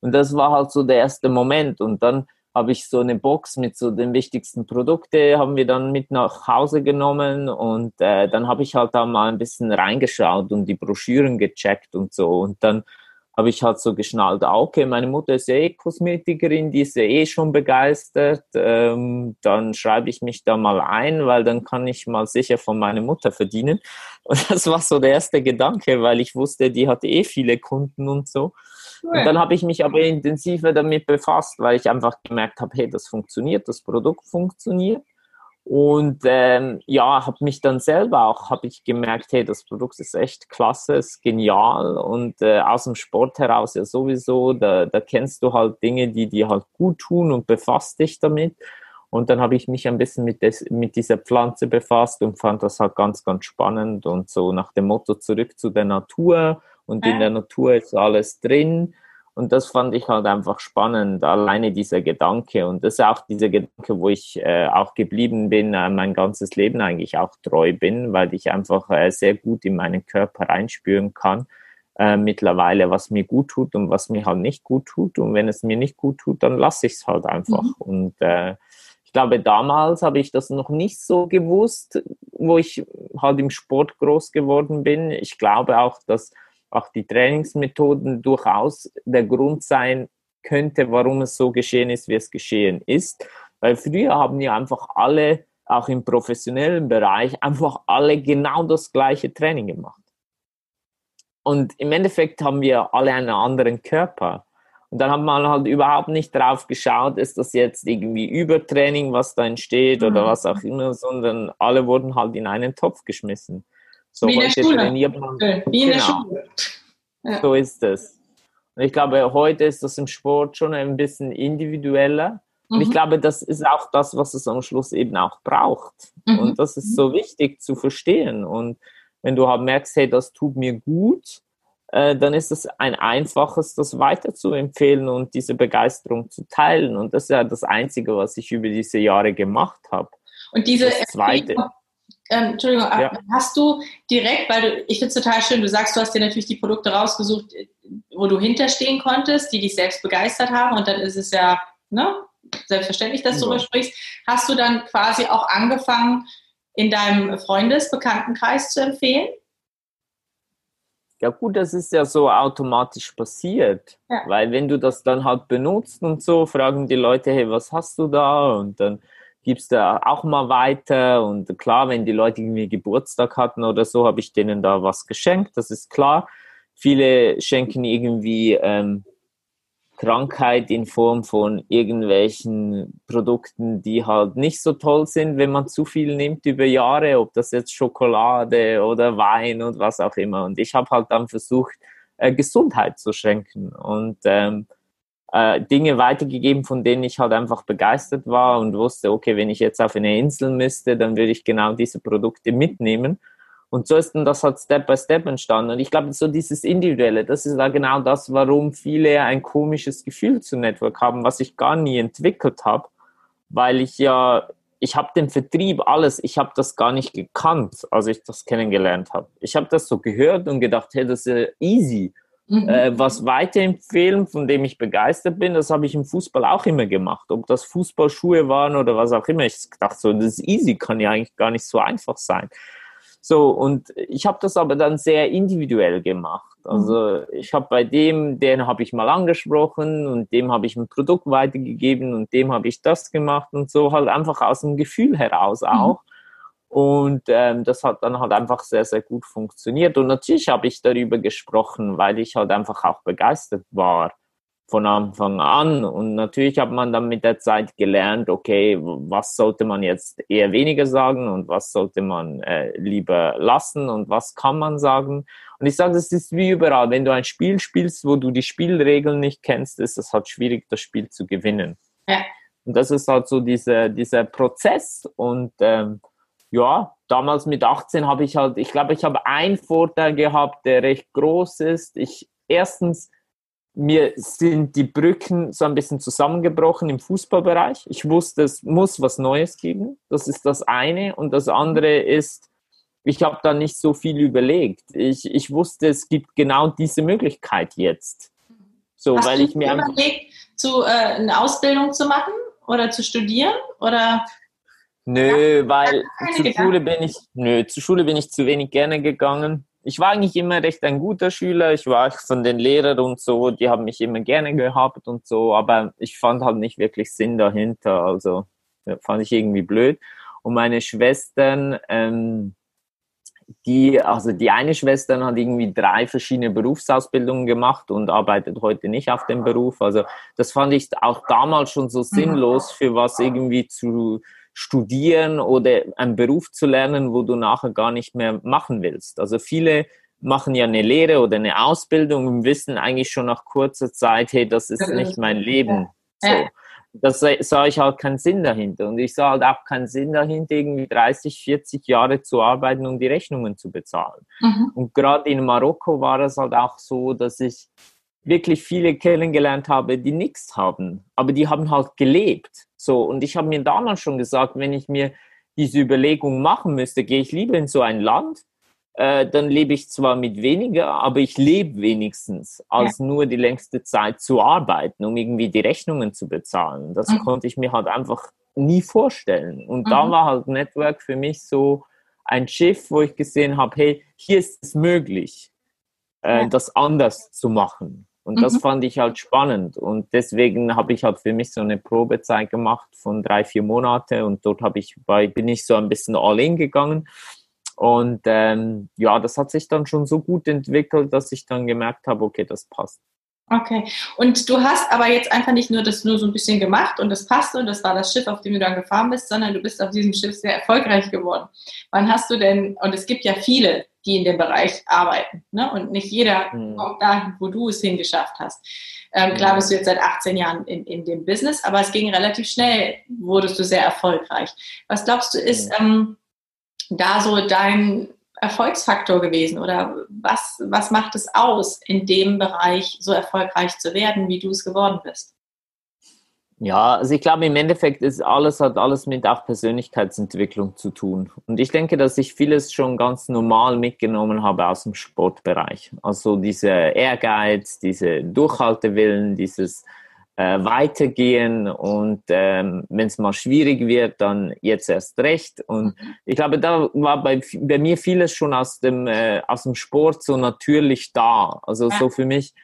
Und das war halt so der erste Moment. Und dann habe ich so eine Box mit so den wichtigsten Produkten, haben wir dann mit nach Hause genommen und äh, dann habe ich halt da mal ein bisschen reingeschaut und die Broschüren gecheckt und so und dann habe ich halt so geschnallt, ah, okay, meine Mutter ist ja eh Kosmetikerin, die ist ja eh schon begeistert, ähm, dann schreibe ich mich da mal ein, weil dann kann ich mal sicher von meiner Mutter verdienen. Und das war so der erste Gedanke, weil ich wusste, die hat eh viele Kunden und so. Und dann habe ich mich aber intensiver damit befasst, weil ich einfach gemerkt habe, hey, das funktioniert, das Produkt funktioniert. Und ähm, ja, habe mich dann selber auch, habe ich gemerkt, hey, das Produkt ist echt klasse, ist genial und äh, aus dem Sport heraus ja sowieso, da, da kennst du halt Dinge, die dir halt gut tun und befasst dich damit. Und dann habe ich mich ein bisschen mit, des, mit dieser Pflanze befasst und fand das halt ganz, ganz spannend und so nach dem Motto zurück zu der Natur und in der Natur ist alles drin. Und das fand ich halt einfach spannend, alleine dieser Gedanke. Und das ist auch dieser Gedanke, wo ich äh, auch geblieben bin, äh, mein ganzes Leben eigentlich auch treu bin, weil ich einfach äh, sehr gut in meinen Körper reinspüren kann, äh, mittlerweile, was mir gut tut und was mir halt nicht gut tut. Und wenn es mir nicht gut tut, dann lasse ich es halt einfach. Mhm. Und äh, ich glaube, damals habe ich das noch nicht so gewusst, wo ich halt im Sport groß geworden bin. Ich glaube auch, dass auch die Trainingsmethoden durchaus der Grund sein könnte, warum es so geschehen ist, wie es geschehen ist. Weil früher haben ja einfach alle, auch im professionellen Bereich, einfach alle genau das gleiche Training gemacht. Und im Endeffekt haben wir alle einen anderen Körper. Und dann hat man halt überhaupt nicht drauf geschaut, ist das jetzt irgendwie Übertraining, was da entsteht mhm. oder was auch immer, sondern alle wurden halt in einen Topf geschmissen. So Wie Schule. trainiert man. Wie in genau. der Schule. Ja. So ist es. Und ich glaube, heute ist das im Sport schon ein bisschen individueller. Und ich mhm. glaube, das ist auch das, was es am Schluss eben auch braucht. Mhm. Und das ist so wichtig zu verstehen. Und wenn du halt merkst, hey, das tut mir gut, äh, dann ist es ein einfaches, das weiter zu empfehlen und diese Begeisterung zu teilen. Und das ist ja das Einzige, was ich über diese Jahre gemacht habe. Und diese das Zweite ähm, Entschuldigung, ja. hast du direkt, weil du, ich finde es total schön, du sagst, du hast dir natürlich die Produkte rausgesucht, wo du hinterstehen konntest, die dich selbst begeistert haben und dann ist es ja ne? selbstverständlich, dass du darüber sprichst, hast du dann quasi auch angefangen, in deinem Freundes-, Bekanntenkreis zu empfehlen? Ja gut, das ist ja so automatisch passiert, ja. weil wenn du das dann halt benutzt und so, fragen die Leute, hey, was hast du da? Und dann gibst du auch mal weiter und klar, wenn die Leute irgendwie Geburtstag hatten oder so, habe ich denen da was geschenkt, das ist klar. Viele schenken irgendwie ähm, Krankheit in Form von irgendwelchen Produkten, die halt nicht so toll sind, wenn man zu viel nimmt über Jahre, ob das jetzt Schokolade oder Wein und was auch immer. Und ich habe halt dann versucht, äh, Gesundheit zu schenken und ähm, äh, Dinge weitergegeben, von denen ich halt einfach begeistert war und wusste, okay, wenn ich jetzt auf eine Insel müsste, dann würde ich genau diese Produkte mitnehmen. Und so ist dann das halt Step by Step entstanden. Und ich glaube, so dieses Individuelle, das ist da genau das, warum viele ein komisches Gefühl zu Network haben, was ich gar nie entwickelt habe, weil ich ja, ich habe den Vertrieb, alles, ich habe das gar nicht gekannt, als ich das kennengelernt habe. Ich habe das so gehört und gedacht, hey, das ist easy. Mhm. Äh, was weiterempfehlen, von dem ich begeistert bin, das habe ich im Fußball auch immer gemacht. Ob das Fußballschuhe waren oder was auch immer. Ich dachte so, das ist easy, kann ja eigentlich gar nicht so einfach sein. So, und ich habe das aber dann sehr individuell gemacht. Mhm. Also ich habe bei dem, den habe ich mal angesprochen und dem habe ich ein Produkt weitergegeben und dem habe ich das gemacht und so halt einfach aus dem Gefühl heraus mhm. auch. Mhm. Und ähm, das hat dann halt einfach sehr, sehr gut funktioniert. Und natürlich habe ich darüber gesprochen, weil ich halt einfach auch begeistert war von Anfang an. Und natürlich hat man dann mit der Zeit gelernt, okay, was sollte man jetzt eher weniger sagen und was sollte man äh, lieber lassen und was kann man sagen. Und ich sage, das ist wie überall. Wenn du ein Spiel spielst, wo du die Spielregeln nicht kennst, ist es halt schwierig, das Spiel zu gewinnen. Ja. Und das ist halt so diese, dieser Prozess. Und ähm, ja, damals mit 18 habe ich halt, ich glaube, ich habe einen Vorteil gehabt, der recht groß ist. Ich erstens mir sind die Brücken so ein bisschen zusammengebrochen im Fußballbereich. Ich wusste, es muss was Neues geben. Das ist das eine. Und das andere ist, ich habe da nicht so viel überlegt. Ich, ich wusste, es gibt genau diese Möglichkeit jetzt. So, Hast weil du ich mir überlegt, zu, äh, eine Ausbildung zu machen oder zu studieren? Oder? Nö, weil zur Schule bin ich, nö, zur Schule bin ich zu wenig gerne gegangen ich war eigentlich immer recht ein guter Schüler. Ich war von den Lehrern und so, die haben mich immer gerne gehabt und so, aber ich fand halt nicht wirklich Sinn dahinter. Also fand ich irgendwie blöd. Und meine Schwestern, ähm, die, also die eine Schwester hat irgendwie drei verschiedene Berufsausbildungen gemacht und arbeitet heute nicht auf dem Beruf. Also das fand ich auch damals schon so sinnlos, für was irgendwie zu studieren oder einen Beruf zu lernen, wo du nachher gar nicht mehr machen willst. Also viele machen ja eine Lehre oder eine Ausbildung und wissen eigentlich schon nach kurzer Zeit, hey, das ist nicht mein Leben. So. Das sah ich halt keinen Sinn dahinter. Und ich sah halt auch keinen Sinn dahinter, irgendwie 30, 40 Jahre zu arbeiten, um die Rechnungen zu bezahlen. Mhm. Und gerade in Marokko war es halt auch so, dass ich wirklich viele kennengelernt habe, die nichts haben, aber die haben halt gelebt. So, und ich habe mir damals schon gesagt, wenn ich mir diese Überlegung machen müsste, gehe ich lieber in so ein Land, äh, dann lebe ich zwar mit weniger, aber ich lebe wenigstens, als ja. nur die längste Zeit zu arbeiten, um irgendwie die Rechnungen zu bezahlen. Das mhm. konnte ich mir halt einfach nie vorstellen. Und mhm. da war halt Network für mich so ein Schiff, wo ich gesehen habe, hey, hier ist es möglich, äh, ja. das anders zu machen. Und das mhm. fand ich halt spannend. Und deswegen habe ich halt für mich so eine Probezeit gemacht von drei, vier Monate. Und dort habe ich bei, bin ich so ein bisschen all in gegangen. Und ähm, ja, das hat sich dann schon so gut entwickelt, dass ich dann gemerkt habe, okay, das passt. Okay. Und du hast aber jetzt einfach nicht nur das nur so ein bisschen gemacht und das passte und das war das Schiff, auf dem du dann gefahren bist, sondern du bist auf diesem Schiff sehr erfolgreich geworden. Wann hast du denn, und es gibt ja viele, die in dem Bereich arbeiten. Ne? Und nicht jeder mhm. kommt dahin, wo du es hingeschafft hast. Ähm, klar bist du jetzt seit 18 Jahren in, in dem Business, aber es ging relativ schnell, wurdest du sehr erfolgreich. Was glaubst du, ist ähm, da so dein Erfolgsfaktor gewesen oder was, was macht es aus, in dem Bereich so erfolgreich zu werden, wie du es geworden bist? Ja, also ich glaube, im Endeffekt ist alles, hat alles mit auch Persönlichkeitsentwicklung zu tun. Und ich denke, dass ich vieles schon ganz normal mitgenommen habe aus dem Sportbereich. Also dieser Ehrgeiz, diese Durchhaltewillen, dieses äh, weitergehen und ähm, wenn es mal schwierig wird, dann jetzt erst recht. Und mhm. ich glaube, da war bei, bei mir vieles schon aus dem, äh, aus dem Sport so natürlich da. Also so für mich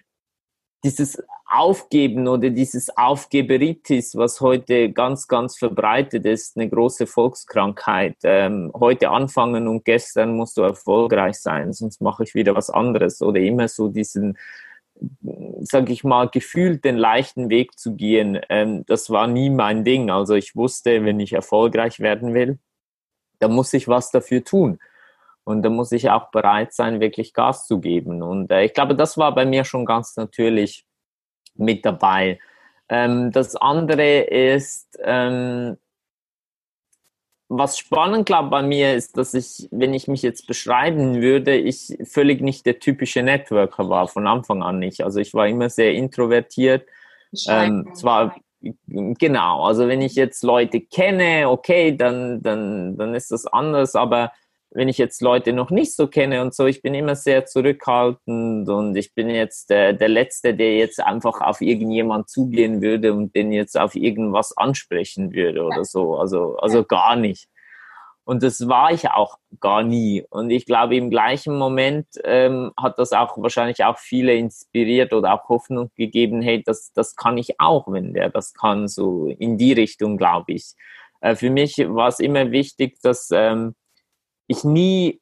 dieses Aufgeben oder dieses Aufgeberitis, was heute ganz, ganz verbreitet ist, eine große Volkskrankheit. Ähm, heute anfangen und gestern musst du erfolgreich sein, sonst mache ich wieder was anderes. Oder immer so diesen, sag ich mal, gefühlt den leichten Weg zu gehen, ähm, das war nie mein Ding. Also ich wusste, wenn ich erfolgreich werden will, dann muss ich was dafür tun. Und da muss ich auch bereit sein, wirklich Gas zu geben. Und äh, ich glaube, das war bei mir schon ganz natürlich mit dabei. Ähm, das andere ist, ähm, was spannend, glaube bei mir ist, dass ich, wenn ich mich jetzt beschreiben würde, ich völlig nicht der typische Networker war, von Anfang an nicht. Also ich war immer sehr introvertiert. Ähm, zwar genau, also wenn ich jetzt Leute kenne, okay, dann, dann, dann ist das anders, aber wenn ich jetzt Leute noch nicht so kenne und so, ich bin immer sehr zurückhaltend und ich bin jetzt der, der Letzte, der jetzt einfach auf irgendjemand zugehen würde und den jetzt auf irgendwas ansprechen würde oder so. Also, also gar nicht. Und das war ich auch gar nie. Und ich glaube, im gleichen Moment ähm, hat das auch wahrscheinlich auch viele inspiriert oder auch Hoffnung gegeben, hey, das, das kann ich auch, wenn der das kann, so in die Richtung, glaube ich. Äh, für mich war es immer wichtig, dass ähm, ich nie,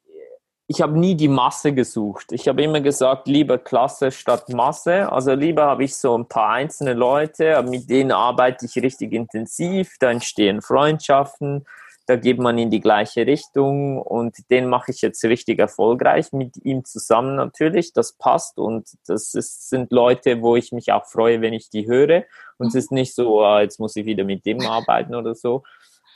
ich habe nie die Masse gesucht. Ich habe immer gesagt, lieber Klasse statt Masse. Also lieber habe ich so ein paar einzelne Leute, mit denen arbeite ich richtig intensiv, da entstehen Freundschaften, da geht man in die gleiche Richtung und den mache ich jetzt richtig erfolgreich mit ihm zusammen natürlich. Das passt und das ist, sind Leute, wo ich mich auch freue, wenn ich die höre. Und es ist nicht so, ah, jetzt muss ich wieder mit dem arbeiten oder so,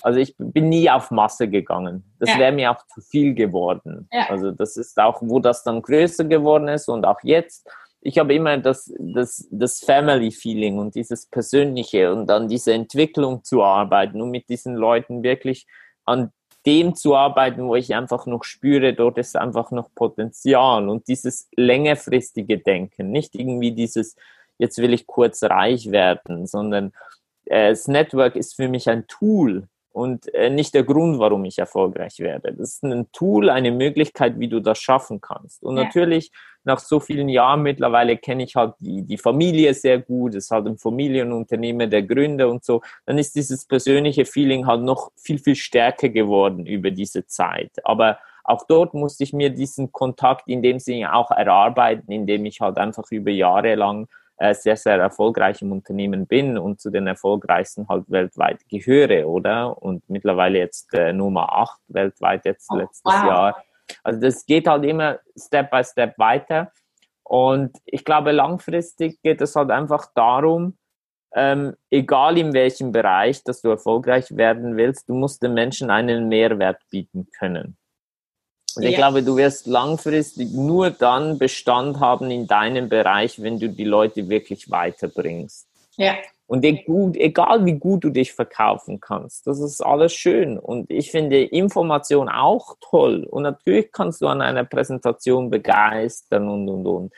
also ich bin nie auf Masse gegangen. Das ja. wäre mir auch zu viel geworden. Ja. Also das ist auch, wo das dann größer geworden ist und auch jetzt. Ich habe immer das, das, das Family-Feeling und dieses Persönliche und dann diese Entwicklung zu arbeiten und mit diesen Leuten wirklich an dem zu arbeiten, wo ich einfach noch spüre, dort ist einfach noch Potenzial und dieses längerfristige Denken, nicht irgendwie dieses, jetzt will ich kurz reich werden, sondern äh, das Network ist für mich ein Tool, und äh, nicht der Grund, warum ich erfolgreich werde. Das ist ein Tool, eine Möglichkeit, wie du das schaffen kannst. Und ja. natürlich, nach so vielen Jahren mittlerweile kenne ich halt die, die Familie sehr gut, es ist halt ein Familienunternehmen der Gründer und so, dann ist dieses persönliche Feeling halt noch viel, viel stärker geworden über diese Zeit. Aber auch dort musste ich mir diesen Kontakt in dem Sinne auch erarbeiten, indem ich halt einfach über Jahre lang sehr, sehr erfolgreich im Unternehmen bin und zu den erfolgreichsten halt weltweit gehöre, oder? Und mittlerweile jetzt äh, Nummer 8 weltweit jetzt oh, letztes wow. Jahr. Also das geht halt immer Step by Step weiter. Und ich glaube, langfristig geht es halt einfach darum, ähm, egal in welchem Bereich, dass du erfolgreich werden willst, du musst den Menschen einen Mehrwert bieten können. Und ich ja. glaube, du wirst langfristig nur dann Bestand haben in deinem Bereich, wenn du die Leute wirklich weiterbringst. Ja. Und egal wie gut du dich verkaufen kannst, das ist alles schön. Und ich finde Information auch toll. Und natürlich kannst du an einer Präsentation begeistern und, und, und.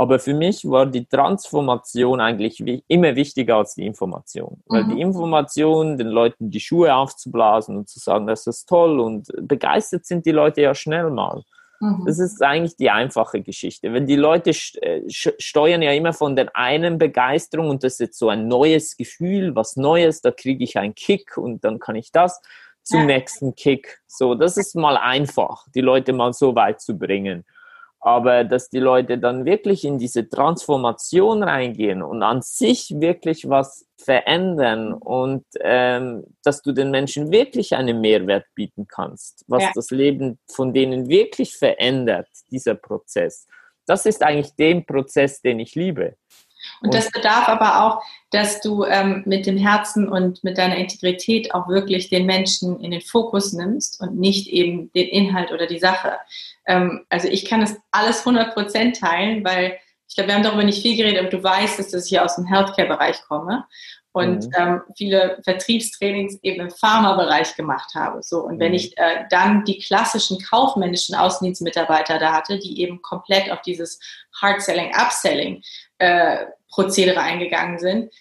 Aber für mich war die Transformation eigentlich immer wichtiger als die Information. Weil die mhm. Information, den Leuten die Schuhe aufzublasen und zu sagen, das ist toll und begeistert sind die Leute ja schnell mal. Mhm. Das ist eigentlich die einfache Geschichte. Wenn die Leute äh, steuern ja immer von der einen Begeisterung und das ist jetzt so ein neues Gefühl, was Neues, da kriege ich einen Kick und dann kann ich das zum ja. nächsten Kick. So, das ist mal einfach, die Leute mal so weit zu bringen. Aber dass die Leute dann wirklich in diese Transformation reingehen und an sich wirklich was verändern und ähm, dass du den Menschen wirklich einen Mehrwert bieten kannst, was ja. das Leben von denen wirklich verändert, dieser Prozess. Das ist eigentlich der Prozess, den ich liebe. Und das bedarf aber auch, dass du ähm, mit dem Herzen und mit deiner Integrität auch wirklich den Menschen in den Fokus nimmst und nicht eben den Inhalt oder die Sache. Ähm, also ich kann das alles 100% teilen, weil ich glaube, wir haben darüber nicht viel geredet, aber du weißt, dass ich hier aus dem Healthcare-Bereich komme und mhm. ähm, viele Vertriebstrainings eben im Pharma-Bereich gemacht habe. So und mhm. wenn ich äh, dann die klassischen kaufmännischen Außendienstmitarbeiter da hatte, die eben komplett auf dieses Hard-Selling, Upselling äh, Prozedere eingegangen sind,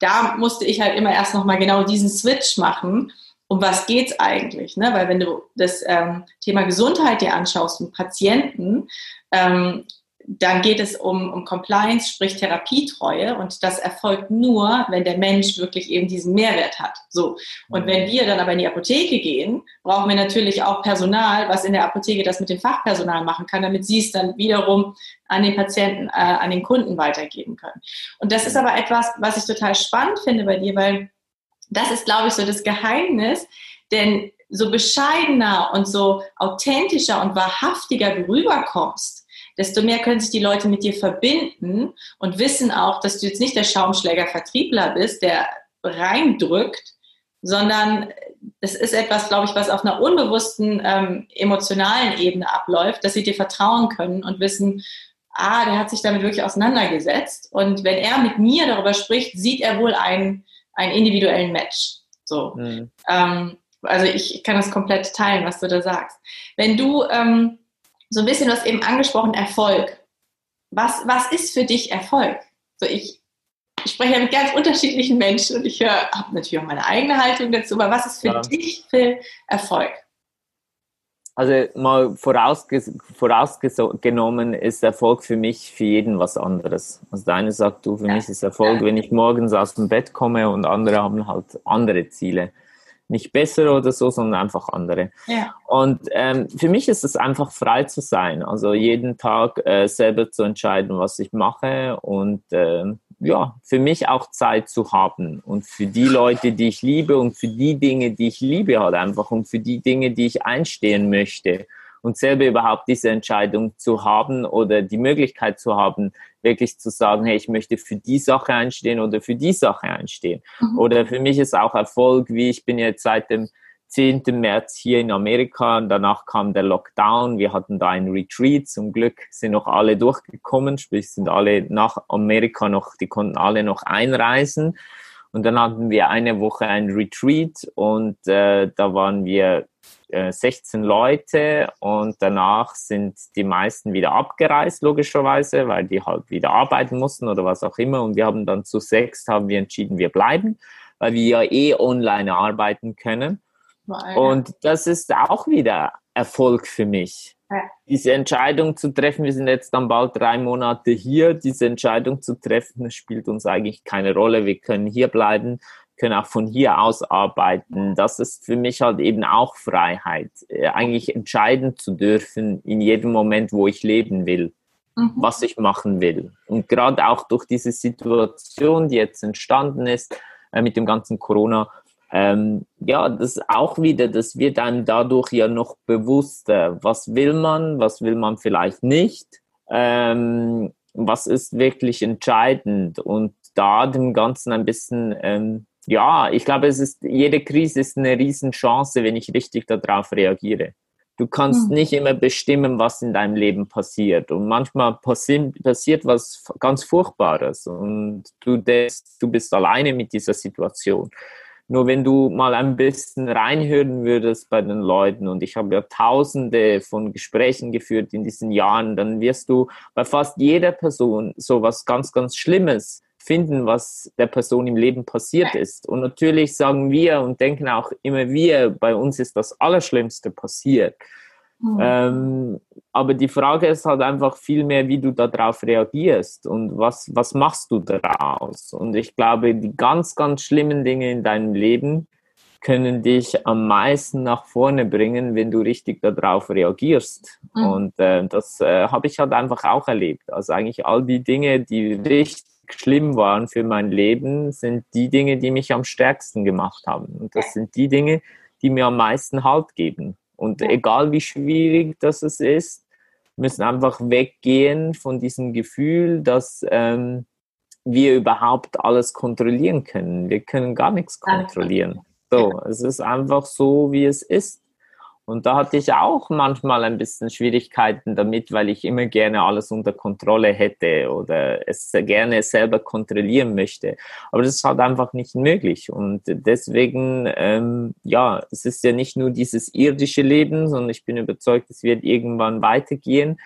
da musste ich halt immer erst nochmal genau diesen Switch machen. Um was geht's eigentlich? Ne? Weil wenn du das ähm, Thema Gesundheit dir anschaust und Patienten, ähm, dann geht es um, um Compliance, sprich Therapietreue. Und das erfolgt nur, wenn der Mensch wirklich eben diesen Mehrwert hat. So. Und wenn wir dann aber in die Apotheke gehen, brauchen wir natürlich auch Personal, was in der Apotheke das mit dem Fachpersonal machen kann, damit sie es dann wiederum an den Patienten, äh, an den Kunden weitergeben können. Und das ist aber etwas, was ich total spannend finde bei dir, weil das ist, glaube ich, so das Geheimnis, denn so bescheidener und so authentischer und wahrhaftiger du rüberkommst, desto mehr können sich die Leute mit dir verbinden und wissen auch, dass du jetzt nicht der Schaumschläger-Vertriebler bist, der reindrückt, sondern es ist etwas, glaube ich, was auf einer unbewussten ähm, emotionalen Ebene abläuft, dass sie dir vertrauen können und wissen, ah, der hat sich damit wirklich auseinandergesetzt. Und wenn er mit mir darüber spricht, sieht er wohl einen, einen individuellen Match. So. Mhm. Ähm, also ich, kann das komplett teilen, was du da sagst. Wenn du ähm, so ein bisschen, du hast eben angesprochen, Erfolg. Was, was ist für dich Erfolg? So ich, ich spreche ja mit ganz unterschiedlichen Menschen und ich habe natürlich auch meine eigene Haltung dazu, aber was ist für ja. dich für Erfolg? Also mal vorausges vorausgenommen ist Erfolg für mich für jeden was anderes. Also der eine sagt, du, für ja. mich ist Erfolg, ja. wenn ich morgens aus dem Bett komme und andere haben halt andere Ziele nicht bessere oder so, sondern einfach andere. Ja. Und ähm, für mich ist es einfach frei zu sein, also jeden Tag äh, selber zu entscheiden, was ich mache und äh, ja, für mich auch Zeit zu haben und für die Leute, die ich liebe und für die Dinge, die ich liebe halt einfach und für die Dinge, die ich einstehen möchte und selber überhaupt diese Entscheidung zu haben oder die Möglichkeit zu haben, wirklich zu sagen, hey, ich möchte für die Sache einstehen oder für die Sache einstehen. Mhm. Oder für mich ist auch Erfolg, wie ich bin jetzt seit dem 10. März hier in Amerika und danach kam der Lockdown. Wir hatten da ein Retreat. Zum Glück sind noch alle durchgekommen, sprich sind alle nach Amerika noch, die konnten alle noch einreisen. Und dann hatten wir eine Woche ein Retreat und äh, da waren wir 16 äh, Leute und danach sind die meisten wieder abgereist, logischerweise, weil die halt wieder arbeiten mussten oder was auch immer. Und wir haben dann zu sechs haben wir entschieden, wir bleiben, weil wir ja eh online arbeiten können. Und das ist auch wieder Erfolg für mich. Ja. Diese Entscheidung zu treffen, wir sind jetzt dann bald drei Monate hier, diese Entscheidung zu treffen, das spielt uns eigentlich keine Rolle. Wir können hier bleiben können auch von hier aus arbeiten. Das ist für mich halt eben auch Freiheit, äh, eigentlich entscheiden zu dürfen in jedem Moment, wo ich leben will, mhm. was ich machen will. Und gerade auch durch diese Situation, die jetzt entstanden ist äh, mit dem ganzen Corona, ähm, ja, das auch wieder, das wird einem dadurch ja noch bewusster. Was will man, was will man vielleicht nicht? Ähm, was ist wirklich entscheidend? Und da dem Ganzen ein bisschen ähm, ja, ich glaube, es ist, jede Krise ist eine Riesenchance, wenn ich richtig darauf reagiere. Du kannst mhm. nicht immer bestimmen, was in deinem Leben passiert. Und manchmal passi passiert was ganz Furchtbares und du denkst, du bist alleine mit dieser Situation. Nur wenn du mal ein bisschen reinhören würdest bei den Leuten, und ich habe ja tausende von Gesprächen geführt in diesen Jahren, dann wirst du bei fast jeder Person so was ganz, ganz Schlimmes finden, was der Person im Leben passiert ist. Und natürlich sagen wir und denken auch immer wir, bei uns ist das Allerschlimmste passiert. Mhm. Ähm, aber die Frage ist halt einfach viel mehr, wie du darauf reagierst und was, was machst du daraus. Und ich glaube, die ganz, ganz schlimmen Dinge in deinem Leben können dich am meisten nach vorne bringen, wenn du richtig darauf reagierst. Mhm. Und äh, das äh, habe ich halt einfach auch erlebt. Also eigentlich all die Dinge, die richtig schlimm waren für mein Leben, sind die Dinge, die mich am stärksten gemacht haben. Und das sind die Dinge, die mir am meisten Halt geben. Und egal wie schwierig das ist, müssen einfach weggehen von diesem Gefühl, dass ähm, wir überhaupt alles kontrollieren können. Wir können gar nichts kontrollieren. So, es ist einfach so, wie es ist. Und da hatte ich auch manchmal ein bisschen Schwierigkeiten damit, weil ich immer gerne alles unter Kontrolle hätte oder es gerne selber kontrollieren möchte. Aber das ist halt einfach nicht möglich. Und deswegen, ähm, ja, es ist ja nicht nur dieses irdische Leben, sondern ich bin überzeugt, es wird irgendwann weitergehen.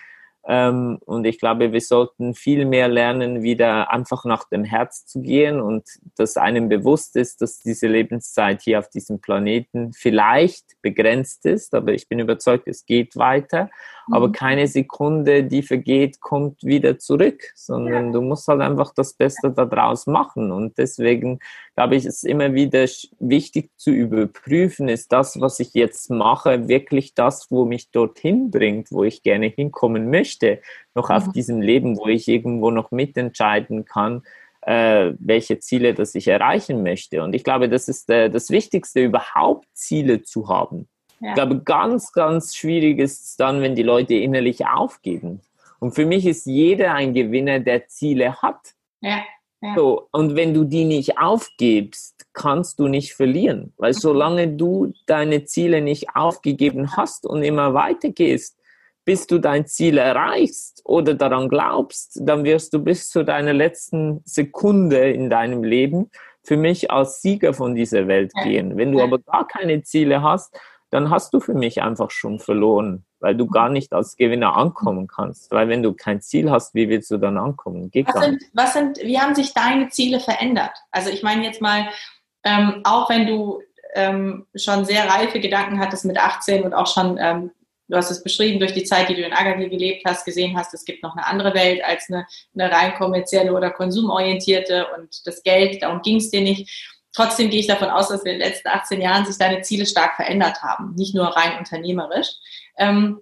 Ähm, und ich glaube, wir sollten viel mehr lernen, wieder einfach nach dem Herz zu gehen und dass einem bewusst ist, dass diese Lebenszeit hier auf diesem Planeten vielleicht begrenzt ist, aber ich bin überzeugt, es geht weiter. Mhm. Aber keine Sekunde, die vergeht, kommt wieder zurück, sondern ja. du musst halt einfach das Beste daraus machen. Und deswegen glaube ich, ist immer wieder wichtig zu überprüfen, ist das, was ich jetzt mache, wirklich das, wo mich dorthin bringt, wo ich gerne hinkommen möchte, noch auf mhm. diesem Leben, wo ich irgendwo noch mitentscheiden kann, äh, welche Ziele das ich erreichen möchte. Und ich glaube, das ist äh, das Wichtigste, überhaupt Ziele zu haben. Ja. Ich glaube, ganz, ganz schwierig ist es dann, wenn die Leute innerlich aufgeben. Und für mich ist jeder ein Gewinner, der Ziele hat. Ja. Ja. So, und wenn du die nicht aufgibst, kannst du nicht verlieren. Weil mhm. solange du deine Ziele nicht aufgegeben hast und immer weitergehst, bis du dein Ziel erreichst oder daran glaubst, dann wirst du bis zu deiner letzten Sekunde in deinem Leben für mich als Sieger von dieser Welt gehen. Wenn du aber gar keine Ziele hast, dann hast du für mich einfach schon verloren, weil du gar nicht als Gewinner ankommen kannst. Weil wenn du kein Ziel hast, wie willst du dann ankommen? Geht was, sind, was sind, wie haben sich deine Ziele verändert? Also ich meine jetzt mal, ähm, auch wenn du ähm, schon sehr reife Gedanken hattest mit 18 und auch schon, ähm, du hast es beschrieben, durch die Zeit, die du in Agadir gelebt hast, gesehen hast, es gibt noch eine andere Welt als eine, eine rein kommerzielle oder konsumorientierte und das Geld, darum ging es dir nicht Trotzdem gehe ich davon aus, dass in den letzten 18 Jahren sich deine Ziele stark verändert haben, nicht nur rein unternehmerisch. Ähm,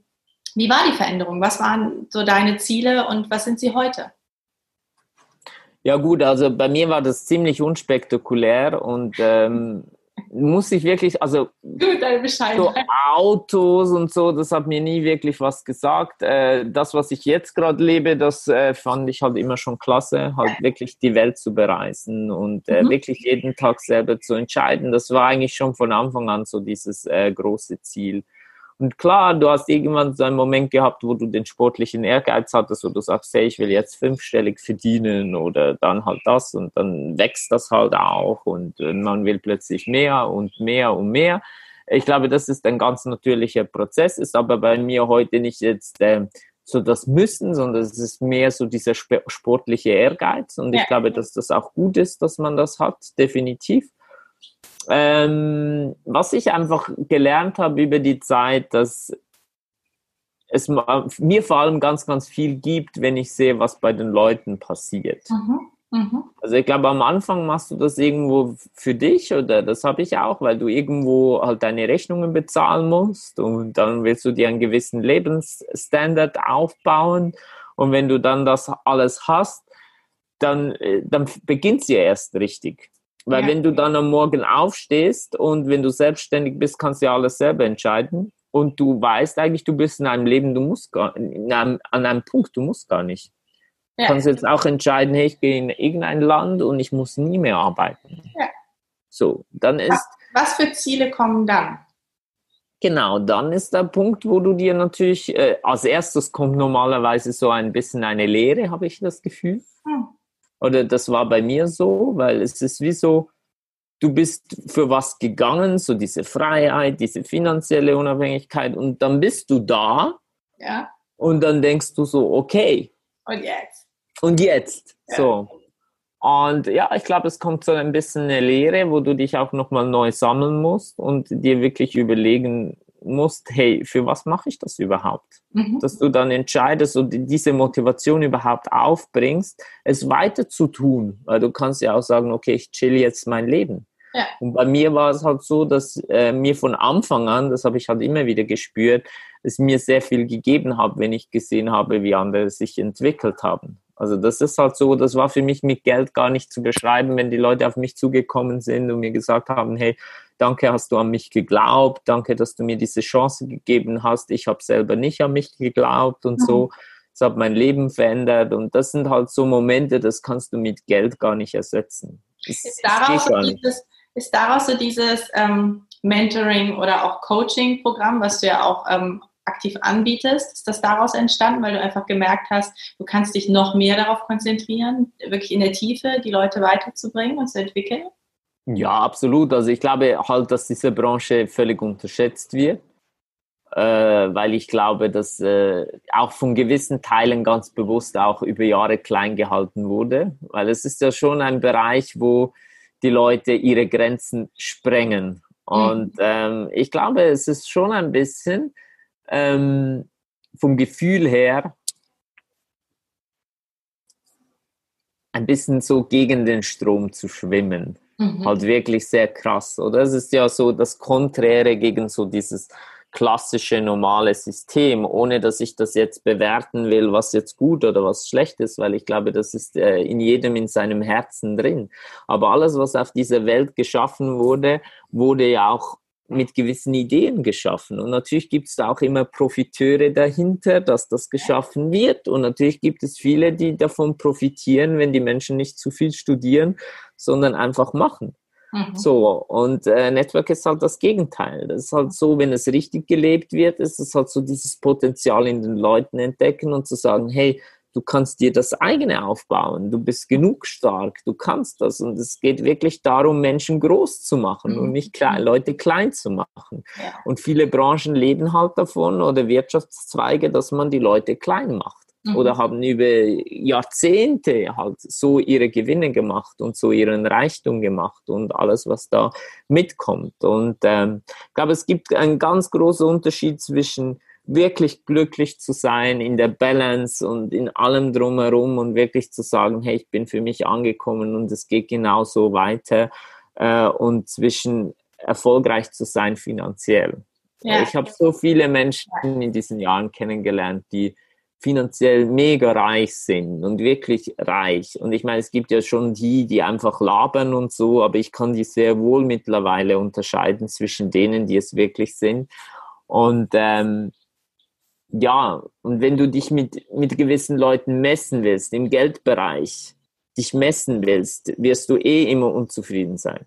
wie war die Veränderung? Was waren so deine Ziele und was sind sie heute? Ja gut, also bei mir war das ziemlich unspektakulär und ähm, muss ich wirklich, also so Autos und so, das hat mir nie wirklich was gesagt. Äh, das, was ich jetzt gerade lebe, das äh, fand ich halt immer schon klasse, halt wirklich die Welt zu bereisen und äh, mhm. wirklich jeden Tag selber zu entscheiden. Das war eigentlich schon von Anfang an so dieses äh, große Ziel. Und klar, du hast irgendwann so einen Moment gehabt, wo du den sportlichen Ehrgeiz hattest, wo du sagst, hey, ich will jetzt fünfstellig verdienen oder dann halt das und dann wächst das halt auch und äh, man will plötzlich mehr und mehr und mehr. Ich glaube, das ist ein ganz natürlicher Prozess, ist aber bei mir heute nicht jetzt äh, so das Müssen, sondern es ist mehr so dieser sportliche Ehrgeiz und ja. ich glaube, dass das auch gut ist, dass man das hat, definitiv. Ähm, was ich einfach gelernt habe über die Zeit, dass es mir vor allem ganz, ganz viel gibt, wenn ich sehe, was bei den Leuten passiert. Mhm. Mhm. Also ich glaube, am Anfang machst du das irgendwo für dich oder das habe ich auch, weil du irgendwo halt deine Rechnungen bezahlen musst und dann willst du dir einen gewissen Lebensstandard aufbauen und wenn du dann das alles hast, dann, äh, dann beginnt sie ja erst richtig. Weil ja. wenn du dann am Morgen aufstehst und wenn du selbstständig bist, kannst du ja alles selber entscheiden. Und du weißt eigentlich, du bist in einem Leben, du musst gar, einem, an einem Punkt, du musst gar nicht. Ja. Du kannst jetzt auch entscheiden, hey, ich gehe in irgendein Land und ich muss nie mehr arbeiten. Ja. So, dann ist. Was, was für Ziele kommen dann? Genau, dann ist der Punkt, wo du dir natürlich, äh, als erstes kommt normalerweise so ein bisschen eine Lehre, habe ich das Gefühl. Hm. Oder das war bei mir so, weil es ist wie so, du bist für was gegangen, so diese Freiheit, diese finanzielle Unabhängigkeit und dann bist du da. Ja. Und dann denkst du so, okay. Und jetzt? Und jetzt. Ja. So. Und ja, ich glaube, es kommt so ein bisschen eine Lehre, wo du dich auch nochmal neu sammeln musst und dir wirklich überlegen musst, hey, für was mache ich das überhaupt? Mhm. Dass du dann entscheidest und diese Motivation überhaupt aufbringst, es weiter zu tun. Weil du kannst ja auch sagen, okay, ich chill jetzt mein Leben. Ja. Und bei mir war es halt so, dass äh, mir von Anfang an, das habe ich halt immer wieder gespürt, es mir sehr viel gegeben hat, wenn ich gesehen habe, wie andere sich entwickelt haben. Also das ist halt so, das war für mich mit Geld gar nicht zu beschreiben, wenn die Leute auf mich zugekommen sind und mir gesagt haben, hey, danke, hast du an mich geglaubt, danke, dass du mir diese Chance gegeben hast, ich habe selber nicht an mich geglaubt und mhm. so. Es hat mein Leben verändert und das sind halt so Momente, das kannst du mit Geld gar nicht ersetzen. Das, ist, daraus so dieses, ist daraus so dieses ähm, Mentoring oder auch Coaching-Programm, was du ja auch ähm, aktiv anbietest, ist das daraus entstanden, weil du einfach gemerkt hast, du kannst dich noch mehr darauf konzentrieren, wirklich in der Tiefe die Leute weiterzubringen und zu entwickeln? Ja, absolut. Also ich glaube halt, dass diese Branche völlig unterschätzt wird. äh, weil ich glaube, dass äh, auch von gewissen Teilen ganz bewusst auch über Jahre klein gehalten wurde, weil es ist ja schon ein Bereich, wo die Leute ihre Grenzen sprengen. Und mhm. ähm, ich glaube, es ist schon ein bisschen ähm, vom Gefühl her ein bisschen so gegen den Strom zu schwimmen. Mhm. Halt wirklich sehr krass. Oder es ist ja so das Konträre gegen so dieses klassische normale System, ohne dass ich das jetzt bewerten will, was jetzt gut oder was schlecht ist, weil ich glaube, das ist äh, in jedem in seinem Herzen drin. Aber alles, was auf dieser Welt geschaffen wurde, wurde ja auch mit gewissen Ideen geschaffen. Und natürlich gibt es da auch immer Profiteure dahinter, dass das geschaffen wird. Und natürlich gibt es viele, die davon profitieren, wenn die Menschen nicht zu viel studieren, sondern einfach machen. Mhm. So, und äh, Network ist halt das Gegenteil. Das ist halt so, wenn es richtig gelebt wird, ist es halt so dieses Potenzial in den Leuten entdecken und zu sagen, hey, du kannst dir das eigene aufbauen, du bist genug stark, du kannst das. Und es geht wirklich darum, Menschen groß zu machen mhm. und nicht klein. Leute klein zu machen. Ja. Und viele Branchen leben halt davon oder Wirtschaftszweige, dass man die Leute klein macht mhm. oder haben über Jahrzehnte halt so ihre Gewinne gemacht und so ihren Reichtum gemacht und alles, was da mitkommt. Und ähm, ich glaube, es gibt einen ganz großen Unterschied zwischen wirklich glücklich zu sein in der Balance und in allem drumherum und wirklich zu sagen, hey, ich bin für mich angekommen und es geht genauso weiter äh, und zwischen erfolgreich zu sein finanziell. Ja. Ich habe so viele Menschen in diesen Jahren kennengelernt, die finanziell mega reich sind und wirklich reich. Und ich meine, es gibt ja schon die, die einfach labern und so, aber ich kann die sehr wohl mittlerweile unterscheiden zwischen denen, die es wirklich sind. Und ähm, ja, und wenn du dich mit, mit gewissen Leuten messen willst, im Geldbereich, dich messen willst, wirst du eh immer unzufrieden sein.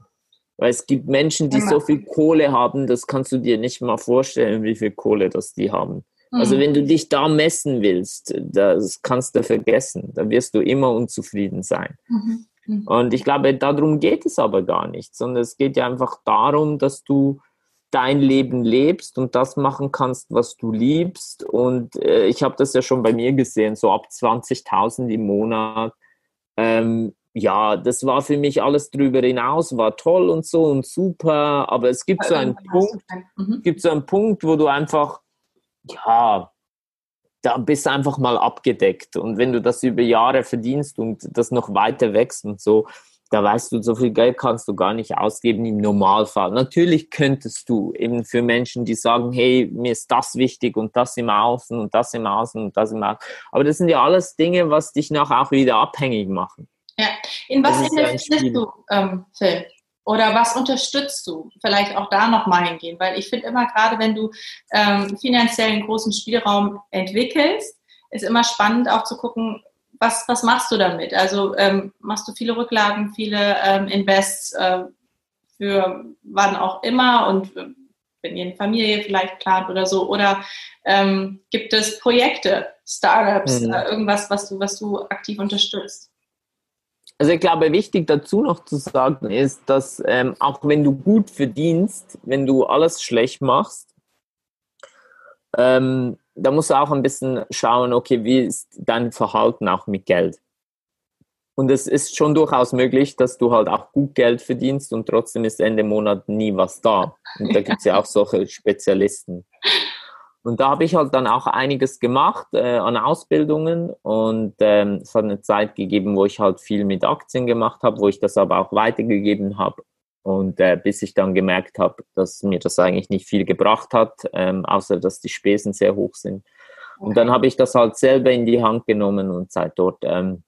Weil es gibt Menschen, die so viel Kohle haben, das kannst du dir nicht mal vorstellen, wie viel Kohle das die haben. Also mhm. wenn du dich da messen willst, das kannst du vergessen. Da wirst du immer unzufrieden sein. Mhm. Mhm. Und ich glaube, darum geht es aber gar nicht, sondern es geht ja einfach darum, dass du dein Leben lebst und das machen kannst, was du liebst. Und äh, ich habe das ja schon bei mir gesehen, so ab 20.000 im Monat. Ähm, ja, das war für mich alles drüber hinaus, war toll und so und super, aber es gibt so einen Punkt, mhm. gibt so einen Punkt, wo du einfach ja, da bist du einfach mal abgedeckt. Und wenn du das über Jahre verdienst und das noch weiter wächst und so, da weißt du, so viel Geld kannst du gar nicht ausgeben im Normalfall. Natürlich könntest du eben für Menschen, die sagen, hey, mir ist das wichtig und das im Außen und das im Außen und das im Außen. Aber das sind ja alles Dinge, was dich nachher auch wieder abhängig machen. Ja, in was investierst du, ähm, Phil? Oder was unterstützt du? Vielleicht auch da nochmal hingehen, weil ich finde immer gerade, wenn du ähm, finanziell einen großen Spielraum entwickelst, ist immer spannend auch zu gucken, was, was machst du damit? Also ähm, machst du viele Rücklagen, viele ähm, Invests äh, für wann auch immer und äh, wenn ihr eine Familie vielleicht plant oder so? Oder ähm, gibt es Projekte, Startups, mhm. äh, irgendwas, was du, was du aktiv unterstützt? Also ich glaube, wichtig dazu noch zu sagen ist, dass ähm, auch wenn du gut verdienst, wenn du alles schlecht machst, ähm, da musst du auch ein bisschen schauen, okay, wie ist dein Verhalten auch mit Geld? Und es ist schon durchaus möglich, dass du halt auch gut Geld verdienst und trotzdem ist Ende Monat nie was da. Und da gibt es ja auch solche Spezialisten. Und da habe ich halt dann auch einiges gemacht äh, an Ausbildungen und ähm, es hat eine Zeit gegeben, wo ich halt viel mit Aktien gemacht habe, wo ich das aber auch weitergegeben habe und äh, bis ich dann gemerkt habe, dass mir das eigentlich nicht viel gebracht hat, ähm, außer dass die Spesen sehr hoch sind. Und dann habe ich das halt selber in die Hand genommen und seit dort ähm,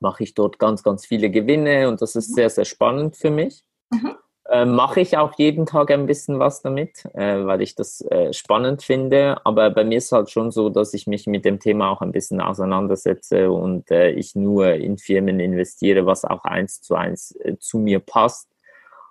mache ich dort ganz, ganz viele Gewinne und das ist sehr, sehr spannend für mich. Mhm. Äh, Mache ich auch jeden Tag ein bisschen was damit, äh, weil ich das äh, spannend finde. Aber bei mir ist halt schon so, dass ich mich mit dem Thema auch ein bisschen auseinandersetze und äh, ich nur in Firmen investiere, was auch eins zu eins äh, zu mir passt.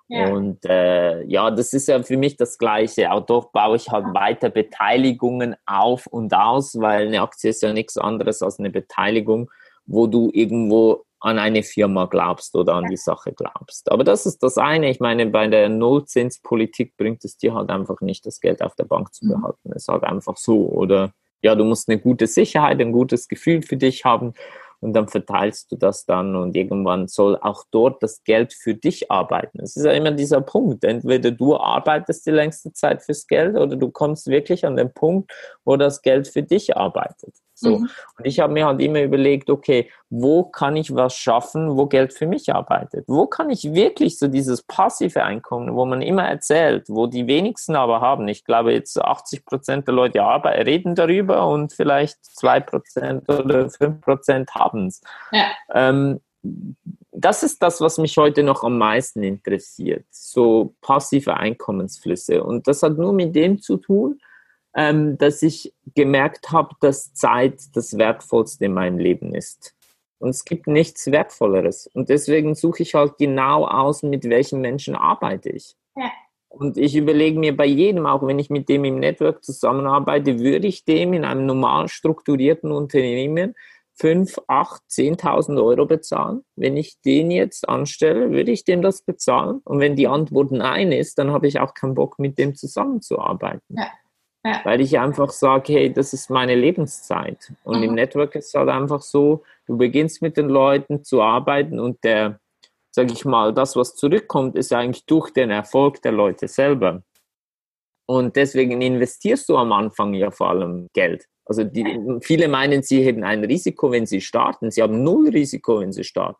Ja. Und äh, ja, das ist ja für mich das Gleiche. Auch dort baue ich halt weiter Beteiligungen auf und aus, weil eine Aktie ist ja nichts anderes als eine Beteiligung, wo du irgendwo an eine Firma glaubst oder an die Sache glaubst. Aber das ist das eine. Ich meine, bei der Nullzinspolitik bringt es dir halt einfach nicht, das Geld auf der Bank zu mhm. behalten. Es ist halt einfach so. Oder ja, du musst eine gute Sicherheit, ein gutes Gefühl für dich haben und dann verteilst du das dann und irgendwann soll auch dort das Geld für dich arbeiten. Es ist ja immer dieser Punkt. Entweder du arbeitest die längste Zeit fürs Geld oder du kommst wirklich an den Punkt, wo das Geld für dich arbeitet. So. Mhm. Und ich habe mir halt immer überlegt, okay, wo kann ich was schaffen, wo Geld für mich arbeitet? Wo kann ich wirklich so dieses passive Einkommen, wo man immer erzählt, wo die wenigsten aber haben. Ich glaube, jetzt 80 Prozent der Leute arbeiten, reden darüber und vielleicht zwei Prozent oder fünf Prozent haben es. Ja. Ähm, das ist das, was mich heute noch am meisten interessiert. So passive Einkommensflüsse. Und das hat nur mit dem zu tun, ähm, dass ich gemerkt habe, dass Zeit das Wertvollste in meinem Leben ist. Und es gibt nichts Wertvolleres. Und deswegen suche ich halt genau aus, mit welchen Menschen arbeite ich. Ja. Und ich überlege mir bei jedem, auch wenn ich mit dem im Network zusammenarbeite, würde ich dem in einem normal strukturierten Unternehmen 5, 8, 10.000 Euro bezahlen? Wenn ich den jetzt anstelle, würde ich dem das bezahlen? Und wenn die Antwort nein ist, dann habe ich auch keinen Bock, mit dem zusammenzuarbeiten. Ja. Ja. Weil ich einfach sage, hey, das ist meine Lebenszeit. Und mhm. im Network ist es halt einfach so, du beginnst mit den Leuten zu arbeiten und der, sage ich mal, das, was zurückkommt, ist eigentlich durch den Erfolg der Leute selber. Und deswegen investierst du am Anfang ja vor allem Geld. Also die, viele meinen, sie hätten ein Risiko, wenn sie starten. Sie haben null Risiko, wenn sie starten.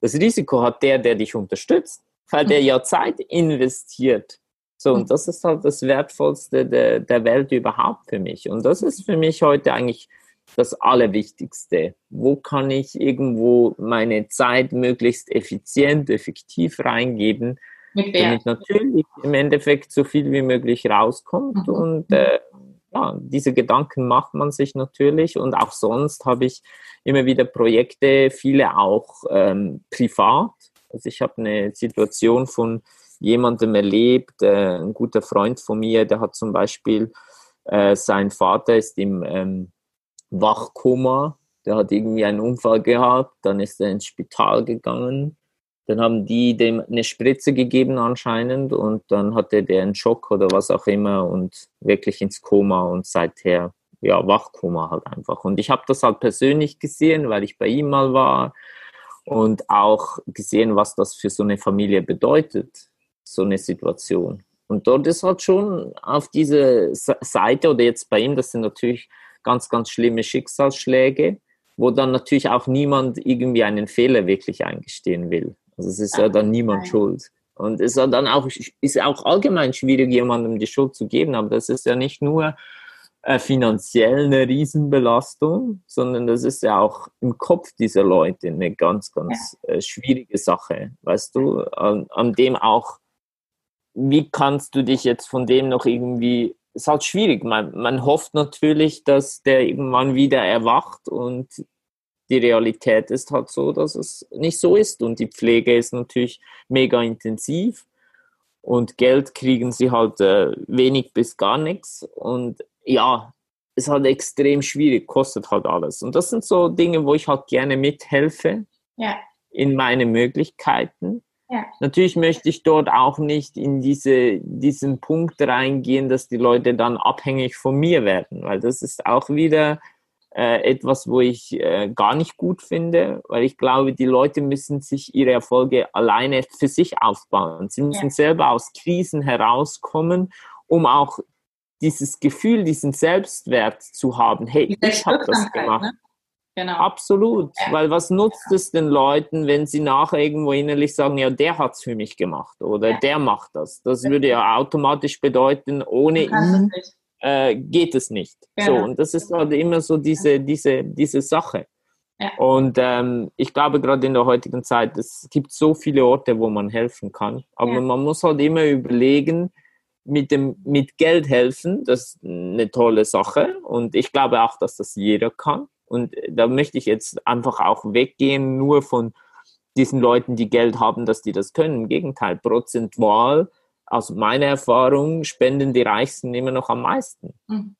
Das Risiko hat der, der dich unterstützt, weil der mhm. ja Zeit investiert so, und das ist halt das Wertvollste der, der Welt überhaupt für mich. Und das ist für mich heute eigentlich das Allerwichtigste. Wo kann ich irgendwo meine Zeit möglichst effizient, effektiv reingeben, damit natürlich im Endeffekt so viel wie möglich rauskommt. Mhm. Und äh, ja, diese Gedanken macht man sich natürlich. Und auch sonst habe ich immer wieder Projekte, viele auch ähm, privat. Also ich habe eine Situation von jemandem erlebt, äh, ein guter Freund von mir, der hat zum Beispiel, äh, sein Vater ist im ähm, Wachkoma, der hat irgendwie einen Unfall gehabt, dann ist er ins Spital gegangen, dann haben die dem eine Spritze gegeben anscheinend und dann hatte der einen Schock oder was auch immer und wirklich ins Koma und seither ja Wachkoma halt einfach. Und ich habe das halt persönlich gesehen, weil ich bei ihm mal war und auch gesehen, was das für so eine Familie bedeutet so eine Situation. Und dort ist halt schon auf diese Seite oder jetzt bei ihm, das sind natürlich ganz, ganz schlimme Schicksalsschläge, wo dann natürlich auch niemand irgendwie einen Fehler wirklich eingestehen will. Also es ist ja dann niemand Nein. schuld. Und es ist dann auch, ist auch allgemein schwierig, jemandem die Schuld zu geben, aber das ist ja nicht nur äh, finanziell eine Riesenbelastung, sondern das ist ja auch im Kopf dieser Leute eine ganz, ganz ja. äh, schwierige Sache, weißt du, an, an dem auch wie kannst du dich jetzt von dem noch irgendwie, ist halt schwierig. Man, man hofft natürlich, dass der irgendwann wieder erwacht und die Realität ist halt so, dass es nicht so ist und die Pflege ist natürlich mega intensiv und Geld kriegen sie halt äh, wenig bis gar nichts und ja, ist halt extrem schwierig, kostet halt alles. Und das sind so Dinge, wo ich halt gerne mithelfe ja. in meine Möglichkeiten. Ja. Natürlich möchte ich dort auch nicht in diese, diesen Punkt reingehen, dass die Leute dann abhängig von mir werden, weil das ist auch wieder äh, etwas, wo ich äh, gar nicht gut finde, weil ich glaube, die Leute müssen sich ihre Erfolge alleine für sich aufbauen. Sie müssen ja. selber aus Krisen herauskommen, um auch dieses Gefühl, diesen Selbstwert zu haben. Hey, ich habe das gemacht. Ne? Genau. Absolut, ja. weil was nutzt es den Leuten, wenn sie nachher irgendwo innerlich sagen, ja, der hat es für mich gemacht oder ja. der macht das. Das würde ja automatisch bedeuten, ohne ihn äh, geht es nicht. Genau. So, und das ist halt immer so diese, diese, diese Sache. Ja. Und ähm, ich glaube, gerade in der heutigen Zeit, es gibt so viele Orte, wo man helfen kann. Aber man muss halt immer überlegen, mit dem mit Geld helfen, das ist eine tolle Sache. Und ich glaube auch, dass das jeder kann. Und da möchte ich jetzt einfach auch weggehen, nur von diesen Leuten, die Geld haben, dass die das können. Im Gegenteil, prozentual, aus meiner Erfahrung, spenden die Reichsten immer noch am meisten. Mhm.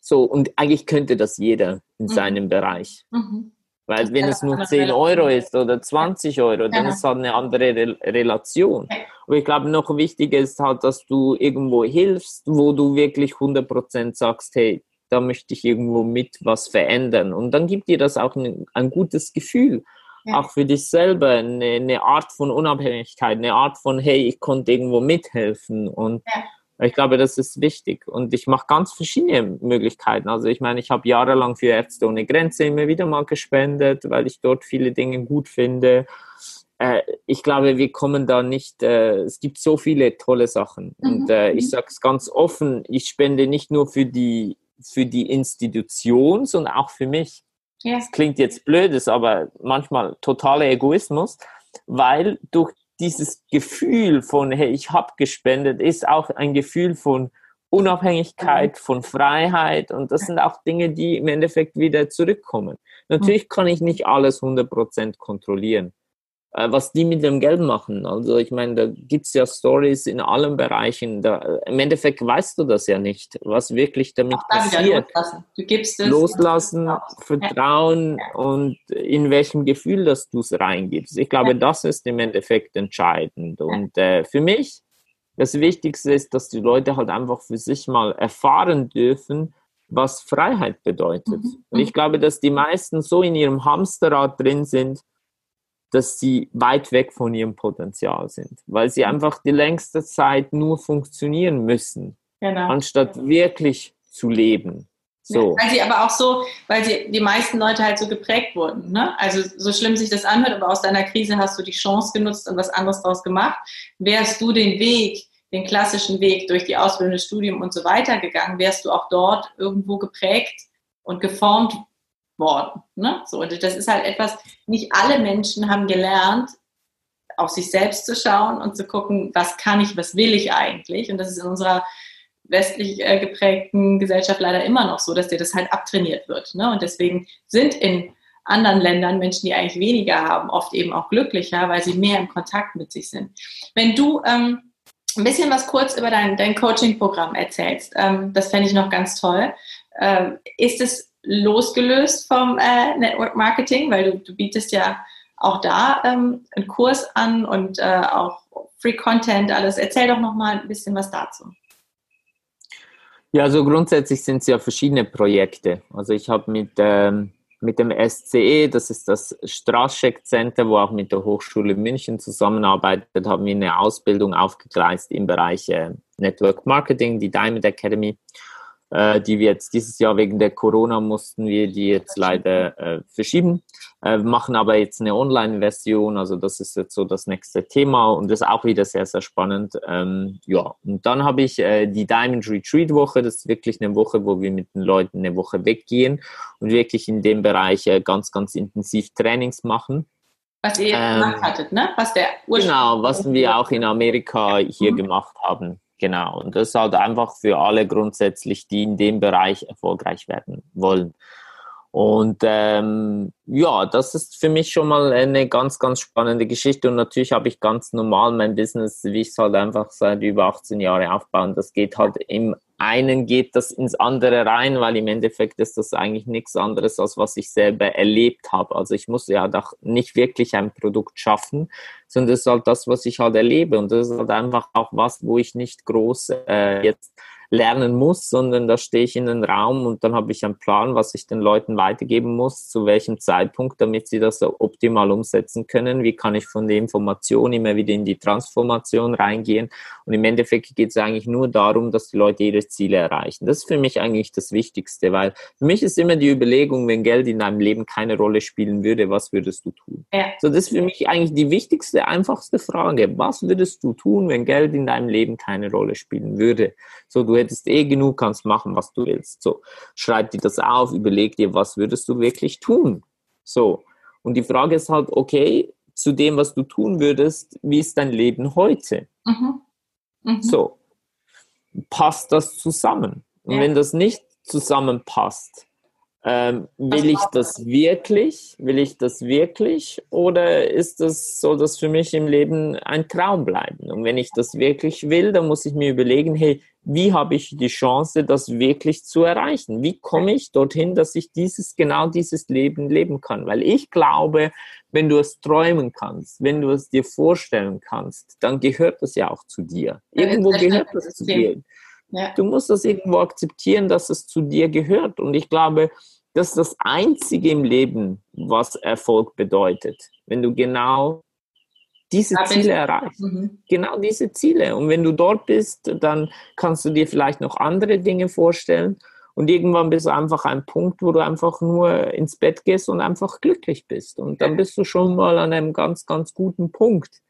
So, und eigentlich könnte das jeder in mhm. seinem Bereich. Mhm. Weil wenn es nur 10 Euro ist oder 20 Euro, dann ist halt eine andere Re Relation. Aber ich glaube, noch wichtiger ist halt, dass du irgendwo hilfst, wo du wirklich 100% sagst, hey, da möchte ich irgendwo mit was verändern. Und dann gibt dir das auch ein, ein gutes Gefühl. Ja. Auch für dich selber eine, eine, Art von Unabhängigkeit, eine Art von, hey, ich konnte irgendwo mithelfen. Und ja ich glaube, das ist wichtig. Und ich mache ganz verschiedene Möglichkeiten. Also ich meine, ich habe jahrelang für Ärzte ohne Grenze immer wieder mal gespendet, weil ich dort viele Dinge gut finde. Äh, ich glaube, wir kommen da nicht, äh, es gibt so viele tolle Sachen. Mhm. Und äh, ich sage es ganz offen, ich spende nicht nur für die, für die Institution, sondern auch für mich. Ja. Das klingt jetzt blöd, ist aber manchmal totaler Egoismus, weil durch dieses Gefühl von, hey, ich habe gespendet, ist auch ein Gefühl von Unabhängigkeit, mhm. von Freiheit und das sind auch Dinge, die im Endeffekt wieder zurückkommen. Natürlich mhm. kann ich nicht alles 100% kontrollieren. Äh, was die mit dem Geld machen. Also ich meine, da gibt es ja Stories in allen Bereichen. Da, Im Endeffekt weißt du das ja nicht, was wirklich damit passiert. Loslassen. Du gibst es. Loslassen, Vertrauen ja. und in welchem Gefühl, dass du es reingibst. Ich glaube, ja. das ist im Endeffekt entscheidend. Und äh, für mich, das Wichtigste ist, dass die Leute halt einfach für sich mal erfahren dürfen, was Freiheit bedeutet. Mhm. Und ich glaube, dass die meisten so in ihrem Hamsterrad drin sind, dass sie weit weg von ihrem Potenzial sind, weil sie einfach die längste Zeit nur funktionieren müssen, genau. anstatt wirklich zu leben. So. Weil sie aber auch so, weil sie die meisten Leute halt so geprägt wurden. Ne? Also so schlimm sich das anhört, aber aus deiner Krise hast du die Chance genutzt und was anderes daraus gemacht. Wärst du den Weg, den klassischen Weg durch die Ausbildung, das Studium und so weiter gegangen, wärst du auch dort irgendwo geprägt und geformt worden. Ne? So, und das ist halt etwas, nicht alle Menschen haben gelernt, auf sich selbst zu schauen und zu gucken, was kann ich, was will ich eigentlich. Und das ist in unserer westlich äh, geprägten Gesellschaft leider immer noch so, dass dir das halt abtrainiert wird. Ne? Und deswegen sind in anderen Ländern Menschen, die eigentlich weniger haben, oft eben auch glücklicher, weil sie mehr im Kontakt mit sich sind. Wenn du ähm, ein bisschen was kurz über dein, dein Coaching-Programm erzählst, ähm, das fände ich noch ganz toll. Ähm, ist es losgelöst vom äh, Network Marketing, weil du, du, bietest ja auch da ähm, einen Kurs an und äh, auch Free Content, alles. Erzähl doch noch mal ein bisschen was dazu. Ja, also grundsätzlich sind es ja verschiedene Projekte. Also ich habe mit, ähm, mit dem SCE, das ist das Straschek Center, wo auch mit der Hochschule München zusammenarbeitet, haben wir eine Ausbildung aufgegleist im Bereich äh, Network Marketing, die Diamond Academy äh, die wir jetzt dieses Jahr wegen der Corona mussten wir die jetzt leider äh, verschieben. Äh, machen aber jetzt eine Online-Version, also das ist jetzt so das nächste Thema und das ist auch wieder sehr, sehr spannend. Ähm, ja, und dann habe ich äh, die Diamond Retreat Woche, das ist wirklich eine Woche, wo wir mit den Leuten eine Woche weggehen und wirklich in dem Bereich äh, ganz, ganz intensiv Trainings machen. Was ihr ähm, gemacht hattet, ne? Was der Ursprung Genau, was wir auch in Amerika hier mhm. gemacht haben. Genau, und das halt einfach für alle grundsätzlich, die in dem Bereich erfolgreich werden wollen. Und ähm, ja, das ist für mich schon mal eine ganz, ganz spannende Geschichte. Und natürlich habe ich ganz normal mein Business, wie ich es halt einfach seit über 18 Jahren aufbauen. Das geht halt im einen geht das ins andere rein, weil im Endeffekt ist das eigentlich nichts anderes, als was ich selber erlebt habe. Also ich muss ja doch nicht wirklich ein Produkt schaffen, sondern das ist halt das, was ich halt erlebe. Und das ist halt einfach auch was, wo ich nicht groß äh, jetzt lernen muss, sondern da stehe ich in den Raum und dann habe ich einen Plan, was ich den Leuten weitergeben muss, zu welchem Zeitpunkt, damit sie das optimal umsetzen können. Wie kann ich von der Information immer wieder in die Transformation reingehen? Und im Endeffekt geht es eigentlich nur darum, dass die Leute ihre Ziele erreichen. Das ist für mich eigentlich das Wichtigste, weil für mich ist immer die Überlegung, wenn Geld in deinem Leben keine Rolle spielen würde, was würdest du tun? Ja. So, das ist für mich eigentlich die wichtigste, einfachste Frage. Was würdest du tun, wenn Geld in deinem Leben keine Rolle spielen würde? So, du hättest eh genug, kannst machen, was du willst. So, schreib dir das auf, überleg dir, was würdest du wirklich tun? So. Und die Frage ist halt, okay, zu dem, was du tun würdest, wie ist dein Leben heute? Mhm. Mhm. So. Passt das zusammen? Und ja. wenn das nicht zusammenpasst, Ähm, will ich das wirklich? Will ich das wirklich? Oder ist das, soll das für mich im Leben ein Traum bleiben? Und wenn ich das wirklich will, dann muss ich mir überlegen, hey, wie habe ich die Chance, das wirklich zu erreichen? Wie komme ich dorthin, dass ich dieses, genau dieses Leben leben kann? Weil ich glaube, wenn du es träumen kannst, wenn du es dir vorstellen kannst, dann gehört das ja auch zu dir. Irgendwo gehört das zu dir. Ja. Du musst das irgendwo akzeptieren, dass es zu dir gehört. Und ich glaube, das ist das Einzige im Leben, was Erfolg bedeutet. Wenn du genau diese Ziele erreichst. Mhm. Genau diese Ziele. Und wenn du dort bist, dann kannst du dir vielleicht noch andere Dinge vorstellen. Und irgendwann bist du einfach ein Punkt, wo du einfach nur ins Bett gehst und einfach glücklich bist. Und dann bist du schon mal an einem ganz, ganz guten Punkt.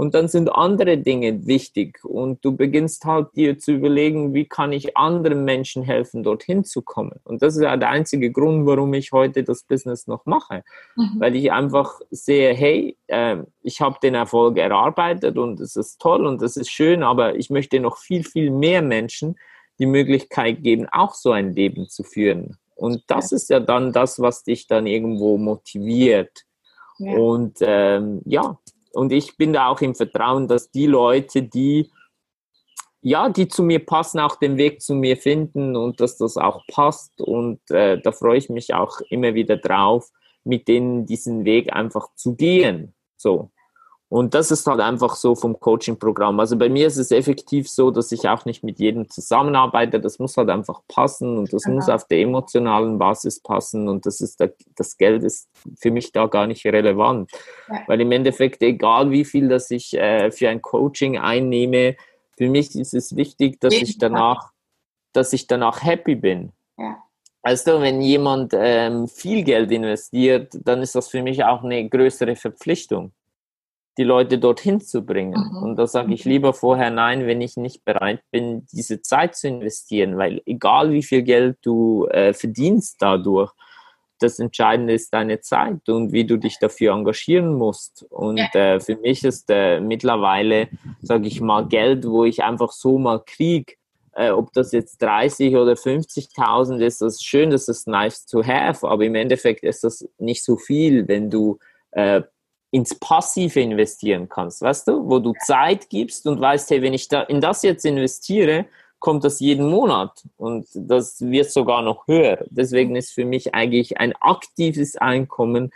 Und dann sind andere Dinge wichtig und du beginnst halt dir zu überlegen, wie kann ich anderen Menschen helfen, dorthin zu kommen. Und das ist ja der einzige Grund, warum ich heute das Business noch mache. Mhm. Weil ich einfach sehe, hey, äh, ich habe den Erfolg erarbeitet und es ist toll und es ist schön, aber ich möchte noch viel, viel mehr Menschen die Möglichkeit geben, auch so ein Leben zu führen. Und das ist ja dann das, was dich dann irgendwo motiviert. Ja. Und ähm, ja, und ich bin da auch im Vertrauen, dass die Leute, die ja, die zu mir passen, auch den Weg zu mir finden und dass das auch passt. Und äh, da freue ich mich auch immer wieder drauf, mit denen diesen Weg einfach zu gehen. So. Und das ist halt einfach so vom Coaching-Programm. Also bei mir ist es effektiv so, dass ich auch nicht mit jedem zusammenarbeite. Das muss halt einfach passen und das genau. muss auf der emotionalen Basis passen. Und das ist der, das Geld ist für mich da gar nicht relevant. Ja. Weil im Endeffekt, egal wie viel das ich äh, für ein Coaching einnehme, für mich ist es wichtig, dass ich danach, dass ich danach happy bin. Ja. Also wenn jemand ähm, viel Geld investiert, dann ist das für mich auch eine größere Verpflichtung die Leute dorthin zu bringen. Mhm. Und da sage ich mhm. lieber vorher nein, wenn ich nicht bereit bin, diese Zeit zu investieren, weil egal wie viel Geld du äh, verdienst dadurch, das Entscheidende ist deine Zeit und wie du dich dafür engagieren musst. Und äh, für mich ist äh, mittlerweile, sage ich mal, Geld, wo ich einfach so mal kriege, äh, ob das jetzt 30 oder 50.000 ist, das ist schön, das ist nice to have, aber im Endeffekt ist das nicht so viel, wenn du äh, ins Passive investieren kannst, weißt du, wo du Zeit gibst und weißt, hey, wenn ich da in das jetzt investiere, kommt das jeden Monat und das wird sogar noch höher. Deswegen ist für mich eigentlich ein aktives Einkommen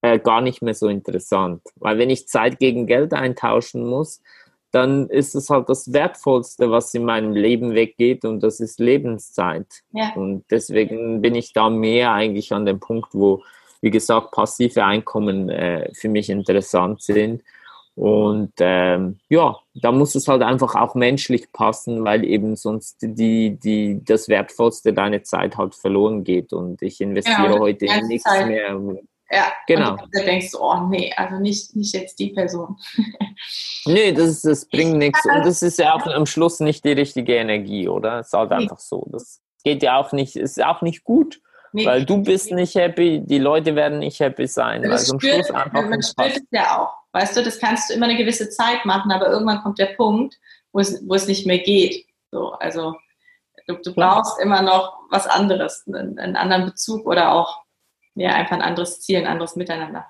äh, gar nicht mehr so interessant, weil wenn ich Zeit gegen Geld eintauschen muss, dann ist es halt das Wertvollste, was in meinem Leben weggeht und das ist Lebenszeit. Ja. Und deswegen bin ich da mehr eigentlich an dem Punkt, wo wie gesagt, passive Einkommen äh, für mich interessant sind. Und ähm, ja, da muss es halt einfach auch menschlich passen, weil eben sonst die, die, das Wertvollste deine Zeit halt verloren geht. Und ich investiere ja, heute in nichts Zeit. mehr. Ja, genau. Und da denkst du, oh nee, also nicht, nicht jetzt die Person. nee, das, ist, das bringt nichts. Und das ist ja auch am Schluss nicht die richtige Energie, oder? Es ist halt einfach so. Das geht ja auch nicht, ist auch nicht gut. Nee, weil du bist nicht happy, die Leute werden nicht happy sein. Das weil spürt, Schluss einfach man spürt es ja auch. Weißt du, das kannst du immer eine gewisse Zeit machen, aber irgendwann kommt der Punkt, wo es, wo es nicht mehr geht. So, also du, du brauchst immer noch was anderes, einen, einen, anderen Bezug oder auch ja, einfach ein anderes Ziel, ein anderes Miteinander.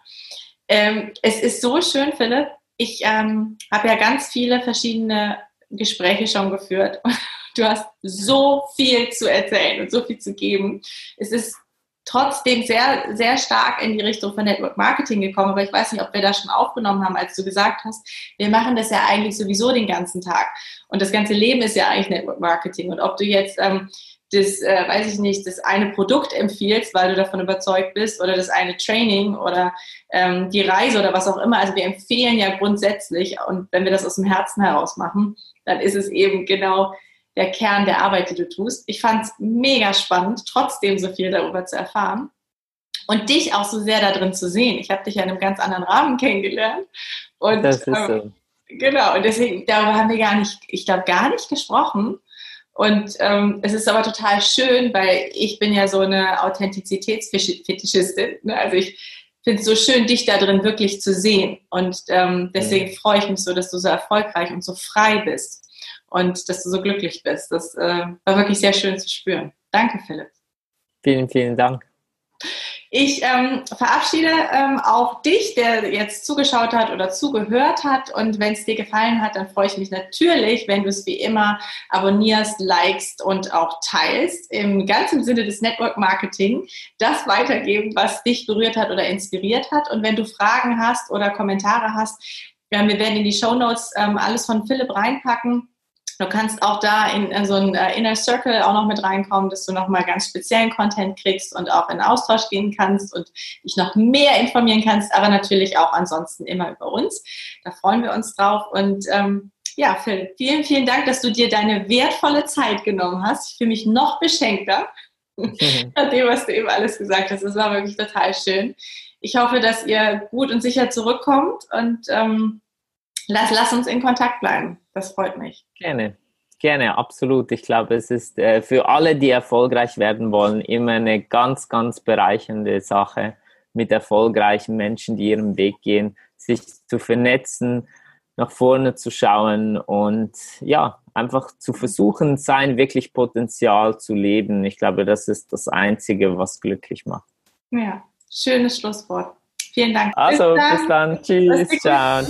Ähm, es ist so schön, Philipp. Ich ähm, habe ja ganz viele verschiedene Gespräche schon geführt Du hast so viel zu erzählen und so viel zu geben. Es ist trotzdem sehr, sehr stark in die Richtung von Network Marketing gekommen, aber ich weiß nicht, ob wir das schon aufgenommen haben, als du gesagt hast, wir machen das ja eigentlich sowieso den ganzen Tag. Und das ganze Leben ist ja eigentlich Network Marketing. Und ob du jetzt ähm, das, äh, weiß ich nicht, das eine Produkt empfiehlst, weil du davon überzeugt bist, oder das eine Training oder ähm, die Reise oder was auch immer. Also wir empfehlen ja grundsätzlich, und wenn wir das aus dem Herzen heraus machen, dann ist es eben genau der Kern der Arbeit, die du tust. Ich fand es mega spannend, trotzdem so viel darüber zu erfahren und dich auch so sehr da drin zu sehen. Ich habe dich ja in einem ganz anderen Rahmen kennengelernt. Und, das ist ähm, so. Ähm, genau, und deswegen, darüber haben wir gar nicht, ich glaube, gar nicht gesprochen. Und ähm, es ist aber total schön, weil ich bin ja so eine Authentizitätsfetischistin. Ne? Also ich finde es so schön, dich da drin wirklich zu sehen. Und ähm, deswegen mhm. freue ich mich so, dass du so erfolgreich und so frei bist und dass du so glücklich bist. Das äh, war wirklich sehr schön zu spüren. Danke, Philipp. Vielen, vielen Dank. Ich ähm, verabschiede ähm, auch dich, der jetzt zugeschaut hat oder zugehört hat. Und wenn es dir gefallen hat, dann freue ich mich natürlich, wenn du es wie immer abonnierst, likest und auch teilst. Im ganzen Sinne des Network Marketing das weitergeben, was dich berührt hat oder inspiriert hat. Und wenn du Fragen hast oder Kommentare hast, ja, wir werden in die Show Notes ähm, alles von Philipp reinpacken Du kannst auch da in, in so ein äh, Inner Circle auch noch mit reinkommen, dass du nochmal ganz speziellen Content kriegst und auch in Austausch gehen kannst und dich noch mehr informieren kannst, aber natürlich auch ansonsten immer über uns. Da freuen wir uns drauf und ähm, ja, Phil, vielen, vielen Dank, dass du dir deine wertvolle Zeit genommen hast. Ich fühle mich noch beschenkter mhm. nach dem, was du eben alles gesagt hast. Das war wirklich total schön. Ich hoffe, dass ihr gut und sicher zurückkommt und ähm, lass, lass uns in Kontakt bleiben. Das freut mich. Gerne. Gerne, absolut. Ich glaube, es ist äh, für alle, die erfolgreich werden wollen, immer eine ganz, ganz bereichernde Sache, mit erfolgreichen Menschen, die ihren Weg gehen, sich zu vernetzen, nach vorne zu schauen und ja, einfach zu versuchen, sein wirklich Potenzial zu leben. Ich glaube, das ist das Einzige, was glücklich macht. Ja, schönes Schlusswort. Vielen Dank. Also, bis dann. Bis dann. Tschüss. Ciao.